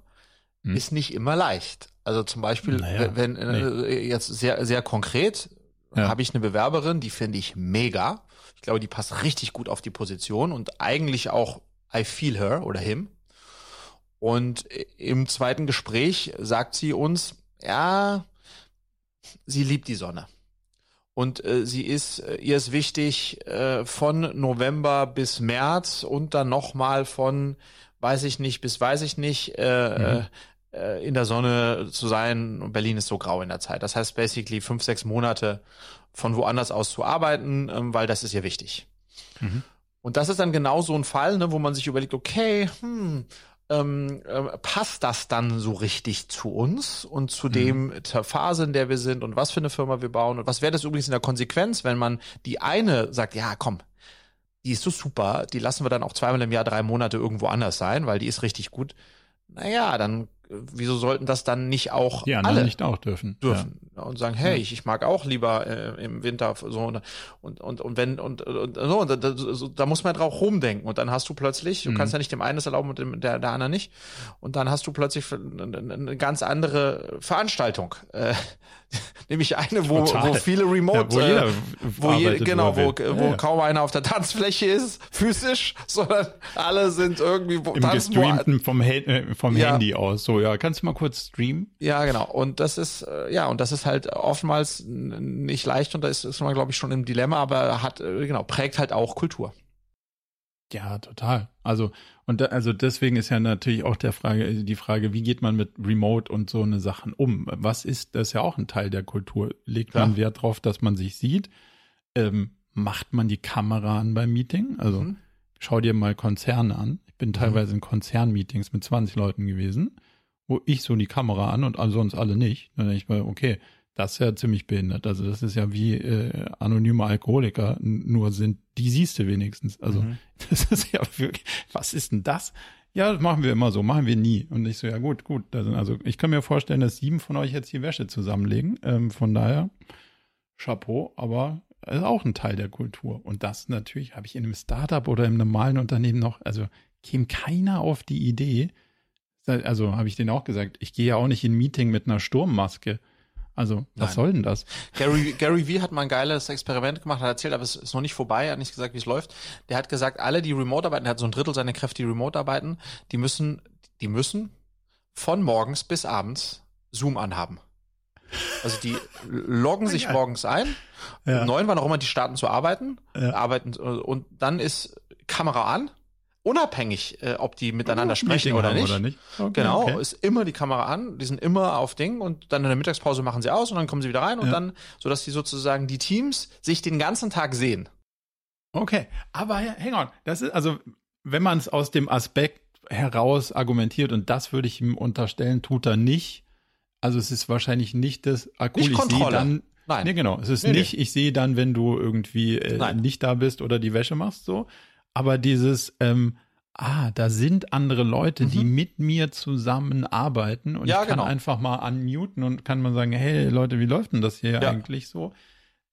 hm. ist nicht immer leicht. Also zum Beispiel, naja, wenn äh, nee. jetzt sehr, sehr konkret, ja. habe ich eine Bewerberin, die finde ich mega. Ich glaube, die passt richtig gut auf die Position und eigentlich auch I feel her oder him. Und im zweiten Gespräch sagt sie uns, ja, sie liebt die Sonne. Und äh, sie ist, äh, ihr ist wichtig, äh, von November bis März und dann nochmal von, weiß ich nicht, bis weiß ich nicht, äh, mhm. Äh, in der Sonne zu sein. Berlin ist so grau in der Zeit. Das heißt basically fünf, sechs Monate von woanders aus zu arbeiten, ähm, weil das ist ihr wichtig. Mhm. Und das ist dann genau so ein Fall, ne, wo man sich überlegt, okay, hm, ähm, äh, passt das dann so richtig zu uns und zu mhm. dem zur Phase, in der wir sind und was für eine Firma wir bauen und was wäre das übrigens in der Konsequenz, wenn man die eine sagt, ja komm, die ist so super, die lassen wir dann auch zweimal im Jahr drei Monate irgendwo anders sein, weil die ist richtig gut. Naja, dann wieso sollten das dann nicht auch die alle nicht auch dürfen. dürfen? Ja. und sagen hey ich, ich mag auch lieber äh, im Winter so und und und wenn und, und so und da, so, da muss man drauf rumdenken. Und dann hast du plötzlich du mhm. kannst ja nicht dem einen das erlauben und dem, der der anderen nicht. Und dann hast du plötzlich eine, eine ganz andere Veranstaltung äh, nämlich eine wo, wo viele Remote ja, wo, äh, wo je, genau wo, ja, wo kaum einer auf der Tanzfläche ist physisch sondern alle sind irgendwie wo, im gestreamten vom, äh, vom Handy aus so ja, kannst du mal kurz streamen? Ja, genau. Und das ist, äh, ja, und das ist halt oftmals nicht leicht und da ist, ist man, glaube ich, schon im Dilemma, aber hat, äh, genau, prägt halt auch Kultur. Ja, total. Also, und da, also deswegen ist ja natürlich auch der Frage, die Frage, wie geht man mit Remote und so eine Sachen um? Was ist, das ist ja auch ein Teil der Kultur. Legt ja. man Wert drauf, dass man sich sieht? Ähm, macht man die Kamera an beim Meeting? Also, mhm. schau dir mal Konzerne an. Ich bin mhm. teilweise in Konzernmeetings mit 20 Leuten gewesen wo ich so die Kamera an und sonst alle nicht. Dann denke ich mir, okay, das ist ja ziemlich behindert. Also das ist ja wie äh, anonyme Alkoholiker, nur sind, die siehst du wenigstens. Also mhm. das ist ja wirklich, was ist denn das? Ja, das machen wir immer so, machen wir nie. Und ich so, ja gut, gut. also ich kann mir vorstellen, dass sieben von euch jetzt die Wäsche zusammenlegen. Ähm, von daher, Chapeau, aber ist auch ein Teil der Kultur. Und das natürlich habe ich in einem Startup oder im normalen Unternehmen noch, also käme keiner auf die Idee, Also habe ich denen auch gesagt, ich gehe ja auch nicht in ein Meeting mit einer Sturmmaske. Also, was Nein. soll denn das? Gary, Gary V hat mal ein geiles Experiment gemacht, hat erzählt, aber es ist noch nicht vorbei, hat nicht gesagt, wie es läuft. Der hat gesagt, alle, die remote arbeiten, der hat so ein Drittel seiner Kräfte, die remote arbeiten, die müssen, die müssen von morgens bis abends Zoom anhaben. Also die loggen sich morgens ein, ja. um neun, wann auch immer die starten zu arbeiten, ja. arbeiten und dann ist Kamera an unabhängig, äh, ob die miteinander oh, sprechen oder nicht. oder nicht. Okay, genau, okay. ist immer die Kamera an, die sind immer auf Ding und dann in der Mittagspause machen sie aus und dann kommen sie wieder rein und ja. dann, so dass die sozusagen die Teams sich den ganzen Tag sehen. Okay, aber hang on, das ist also, wenn man es aus dem Aspekt heraus argumentiert und das würde ich ihm unterstellen, tut er nicht. Also es ist wahrscheinlich nicht das, nicht ich sehe dann, Nein. Nee, genau. Es ist nee, nicht, nee. ich sehe dann, wenn du irgendwie äh, nicht da bist oder die Wäsche machst, so, aber dieses, ähm, ah, da sind andere Leute, mhm. die mit mir zusammenarbeiten und ja, ich kann genau. einfach mal unmuten und kann mal sagen, hey Leute, wie läuft denn das hier ja. eigentlich so?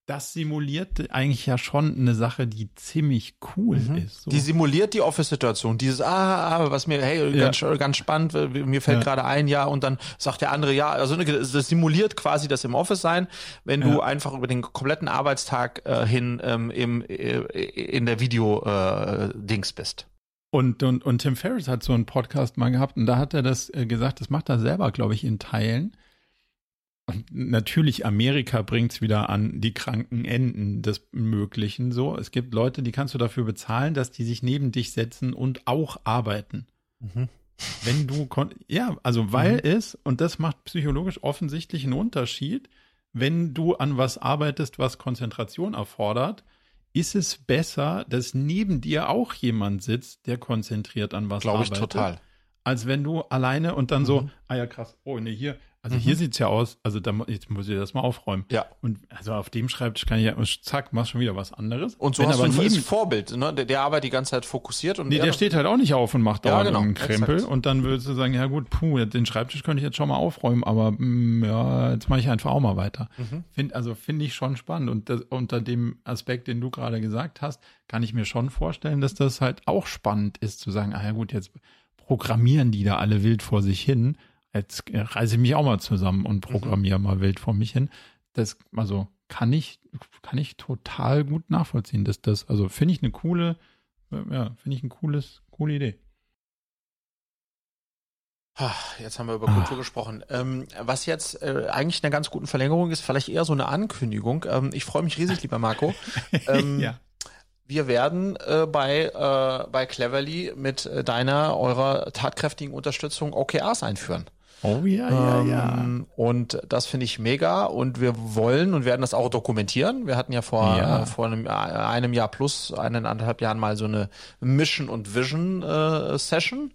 Das simuliert eigentlich ja schon eine Sache, die ziemlich cool mhm. ist. So. Die simuliert die Office-Situation. Dieses, ah, ah, was mir, hey, ja. ganz, ganz spannend, mir fällt ja. gerade ein, ja, und dann sagt der andere, ja, also das simuliert quasi das im Office sein, wenn ja. du einfach über den kompletten Arbeitstag äh, hin ähm, im, äh, in der Video-Dings äh, bist. Und, und, und Tim Ferriss hat so einen Podcast mal gehabt und da hat er das äh, gesagt, das macht er selber, glaube ich, in Teilen und natürlich, Amerika bringt es wieder an die kranken Enden des Möglichen so. Es gibt Leute, die kannst du dafür bezahlen, dass die sich neben dich setzen und auch arbeiten. Mhm. Wenn du, ja, also weil mhm. es, und das macht psychologisch offensichtlich einen Unterschied, wenn du an was arbeitest, was Konzentration erfordert, ist es besser, dass neben dir auch jemand sitzt, der konzentriert an was Glaube arbeitet. Glaube ich total. Als wenn du alleine und dann mhm. so, ah ja krass, oh ne, hier, also mhm. hier sieht's ja aus, also da jetzt muss ich das mal aufräumen. Ja. Und also auf dem Schreibtisch kann ich ja, zack, machst schon wieder was anderes. Und so Wenn hast aber du ein Vorbild, ne? Der, der arbeitet die ganze Zeit fokussiert und. Nee, der steht halt auch nicht auf und macht ja, genau, einen Krempel. Exakt. Und dann würdest du sagen, ja gut, puh, den Schreibtisch könnte ich jetzt schon mal aufräumen, aber mh, mm, ja, jetzt mache ich einfach auch mal weiter. Mhm. Find, also finde ich schon spannend. Und das, unter dem Aspekt, den du gerade gesagt hast, kann ich mir schon vorstellen, dass das halt auch spannend ist, zu sagen, ah ja gut, jetzt programmieren die da alle wild vor sich hin jetzt reise ich mich auch mal zusammen und programmiere mhm. mal wild vor mich hin. Das, also kann ich, kann ich total gut nachvollziehen, dass das, also finde ich eine coole, ja, finde ich ein cooles, coole Idee. Jetzt haben wir über Kultur ah. gesprochen. Ähm, was jetzt äh, eigentlich eine ganz gute Verlängerung ist, vielleicht eher so eine Ankündigung. Ähm, ich freue mich riesig, lieber Marco. Ähm, ja. Wir werden äh, bei, äh, bei Cleverly mit äh, deiner, eurer tatkräftigen Unterstützung OKRs einführen. Oh ja, ja, ja. Ähm, und das finde ich mega und wir wollen und werden das auch dokumentieren. Wir hatten ja vor, ja. Äh, vor einem, äh, einem Jahr plus eineinhalb Jahren mal so eine Mission und Vision äh, Session.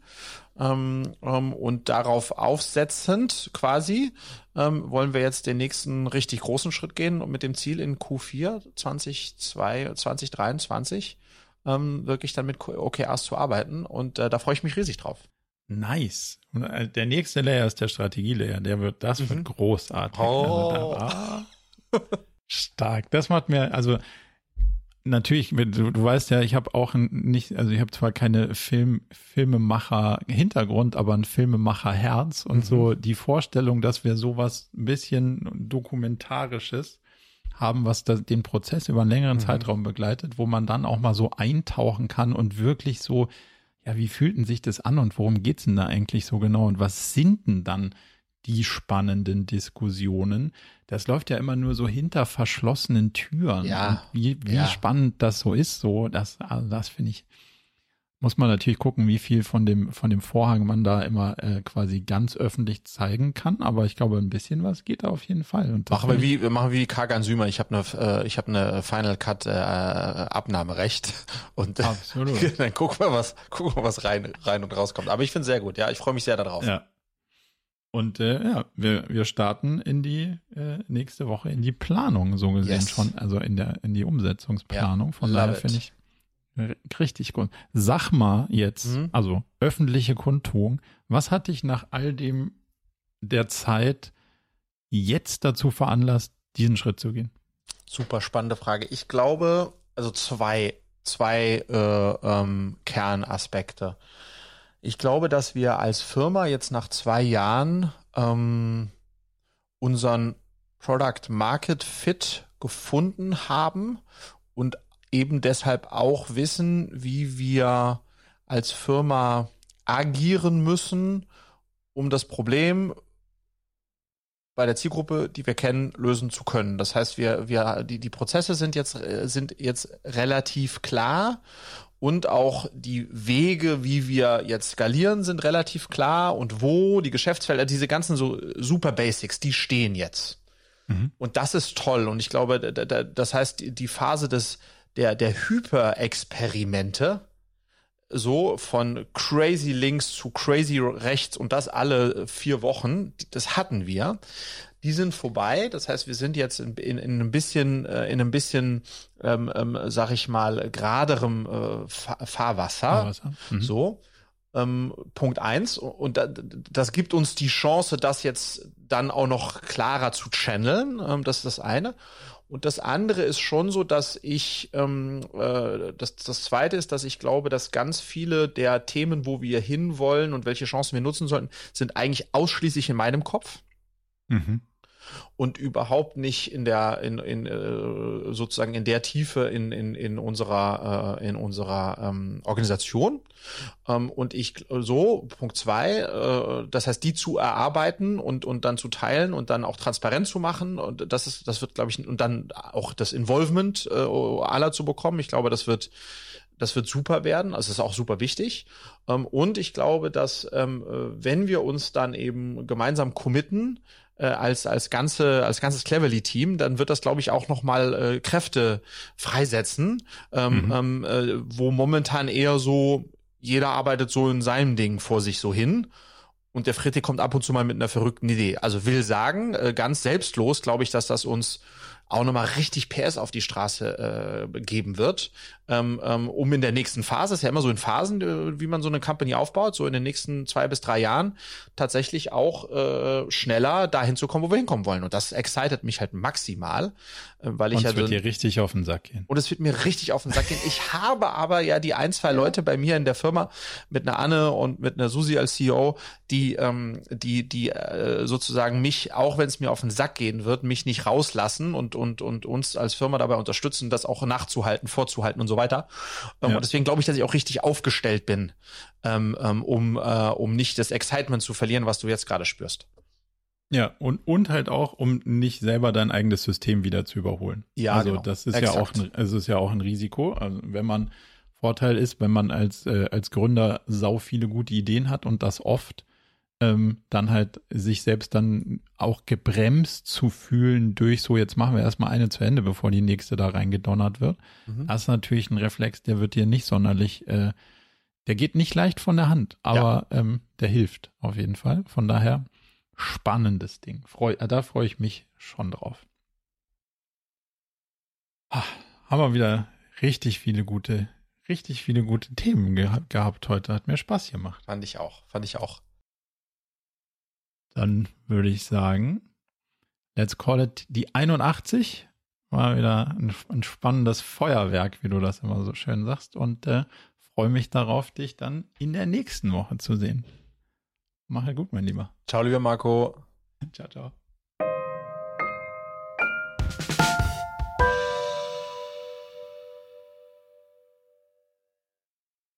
Ähm, ähm, und darauf aufsetzend quasi ähm, wollen wir jetzt den nächsten richtig großen Schritt gehen und mit dem Ziel in Q4 2022, 2023 ähm, wirklich dann mit OKRs zu arbeiten. Und äh, da freue ich mich riesig drauf. Nice. Und äh, der nächste Layer ist der Strategielayer. Der wird, das mhm. wird großartig. Oh. Also da, ah, stark. Das macht mir, also natürlich, du, du weißt ja, ich habe auch nicht, also ich habe zwar keine Film, Filmemacher-Hintergrund, aber ein Filmemacher-Herz und mhm. so die Vorstellung, dass wir sowas ein bisschen dokumentarisches haben, was da, den Prozess über einen längeren mhm. Zeitraum begleitet, wo man dann auch mal so eintauchen kann und wirklich so ja, wie fühlten sich das an und worum geht's denn da eigentlich so genau und was sind denn dann die spannenden Diskussionen? Das läuft ja immer nur so hinter verschlossenen Türen. Ja. Und wie, wie ja. spannend das so ist, so, das, also das finde ich, muss man natürlich gucken, wie viel von dem, von dem Vorhang man da immer äh, quasi ganz öffentlich zeigen kann. Aber ich glaube, ein bisschen was geht da auf jeden Fall. Und machen wir wie, machen wir wie Kagan Sümer. Ich habe eine, äh, ich habe eine Final Cut äh, Abnahmerecht und Absolut. dann gucken wir was, gucken wir was rein, rein und rauskommt. Aber ich finde sehr gut. Ja, ich freue mich sehr darauf. Ja. Und äh, ja, wir, wir starten in die äh, nächste Woche in die Planung so gesehen yes. schon, also in der in die Umsetzungsplanung. Ja, Von daher finde ich Richtig gut. Sag mal jetzt, mhm. also öffentliche Kundtuung, was hat dich nach all dem der Zeit jetzt dazu veranlasst, diesen Schritt zu gehen? Super spannende Frage. Ich glaube, also zwei, zwei äh, ähm, Kernaspekte. Ich glaube, dass wir als Firma jetzt nach zwei Jahren ähm, unseren Product Market Fit gefunden haben und eben deshalb auch wissen, wie wir als Firma agieren müssen, um das Problem bei der Zielgruppe, die wir kennen, lösen zu können. Das heißt, wir, wir, die, die Prozesse sind jetzt, äh, sind jetzt relativ klar und auch die Wege, wie wir jetzt skalieren, sind relativ klar und wo die Geschäftsfelder, diese ganzen so super Basics, die stehen jetzt. Mhm. Und das ist toll. Und ich glaube, das heißt, die Phase des, der, der Hyper-Experimente, so von crazy links zu crazy rechts und das alle vier Wochen, das hatten wir. Die sind vorbei. Das heißt, wir sind jetzt in, in, in ein bisschen, äh, in ein bisschen, ähm, ähm, sag ich mal, geraderem äh, Fahrwasser. Fahrwasser. Mhm. So. Ähm, Punkt eins. Und da, das gibt uns die Chance, das jetzt dann auch noch klarer zu channeln. Ähm, das ist das eine. Und das andere ist schon so, dass ich, ähm, äh, das, das zweite ist, dass ich glaube, dass ganz viele der Themen, wo wir hinwollen und welche Chancen wir nutzen sollten, sind eigentlich ausschließlich in meinem Kopf. Mhm und überhaupt nicht in der in, in äh, sozusagen in der Tiefe in in, in unserer äh, in unserer ähm, Organisation. Ähm, und ich so Punkt zwei äh, das heißt die zu erarbeiten und und dann zu teilen und dann auch transparent zu machen und das ist das wird glaube ich und dann auch das Involvement äh, aller zu bekommen. Ich glaube das wird das wird super werden, also ist auch super wichtig. Ähm, und ich glaube, dass ähm, äh, wenn wir uns dann eben gemeinsam committen, äh, als als ganze als ganzes Cleverly Team, dann wird das glaube ich auch noch mal äh, Kräfte freisetzen, ähm, mhm. ähm, äh, wo momentan eher so jeder arbeitet so in seinem Ding vor sich so hin. Und der Fritte kommt ab und zu mal mit einer verrückten Idee. Also will sagen, äh, ganz selbstlos glaube ich, dass das uns auch nochmal richtig PS auf die Straße äh, geben wird, ähm, ähm, um in der nächsten Phase, ist ja immer so in Phasen, äh, wie man so eine Company aufbaut, so in den nächsten zwei bis drei Jahren tatsächlich auch äh, schneller dahin zu kommen, wo wir hinkommen wollen. Und das excited mich halt maximal, äh, weil ich und ja. Es wird dir richtig auf den Sack gehen. Und es wird mir richtig auf den Sack gehen. Ich habe aber ja die ein, zwei Leute bei mir in der Firma mit einer Anne und mit einer Susi als CEO, die, ähm, die, die äh, sozusagen mich, auch wenn es mir auf den Sack gehen wird, mich nicht rauslassen und, und, und uns als Firma dabei unterstützen, das auch nachzuhalten, vorzuhalten und so weiter. Ähm, ja. Und deswegen glaube ich, dass ich auch richtig aufgestellt bin, ähm, ähm, um, äh, um nicht das Excitement zu verlieren, was du jetzt gerade spürst. Ja, und, und halt auch, um nicht selber dein eigenes System wieder zu überholen. Ja, also genau. das ist Exakt. ja auch ein, also ist ja auch ein Risiko. Also wenn man Vorteil ist, wenn man als, äh, als Gründer sau viele gute Ideen hat und das oft, ähm, dann halt sich selbst dann auch gebremst zu fühlen durch so, jetzt machen wir erstmal eine zu Ende, bevor die nächste da reingedonnert wird. Mhm. Das ist natürlich ein Reflex, der wird dir nicht sonderlich, äh, der geht nicht leicht von der Hand, aber ja. ähm, der hilft auf jeden Fall. Von daher spannendes Ding. Freu, äh, da freue ich mich schon drauf. Ah, haben wir wieder richtig viele gute, richtig viele gute Themen ge gehabt heute. Hat mir Spaß gemacht. Fand ich auch, fand ich auch. Dann würde ich sagen, let's call it die 81. War wieder ein, ein spannendes Feuerwerk, wie du das immer so schön sagst. Und äh, freue mich darauf, dich dann in der nächsten Woche zu sehen. Mach ja gut, mein Lieber. Ciao, lieber Marco. Ciao, ciao.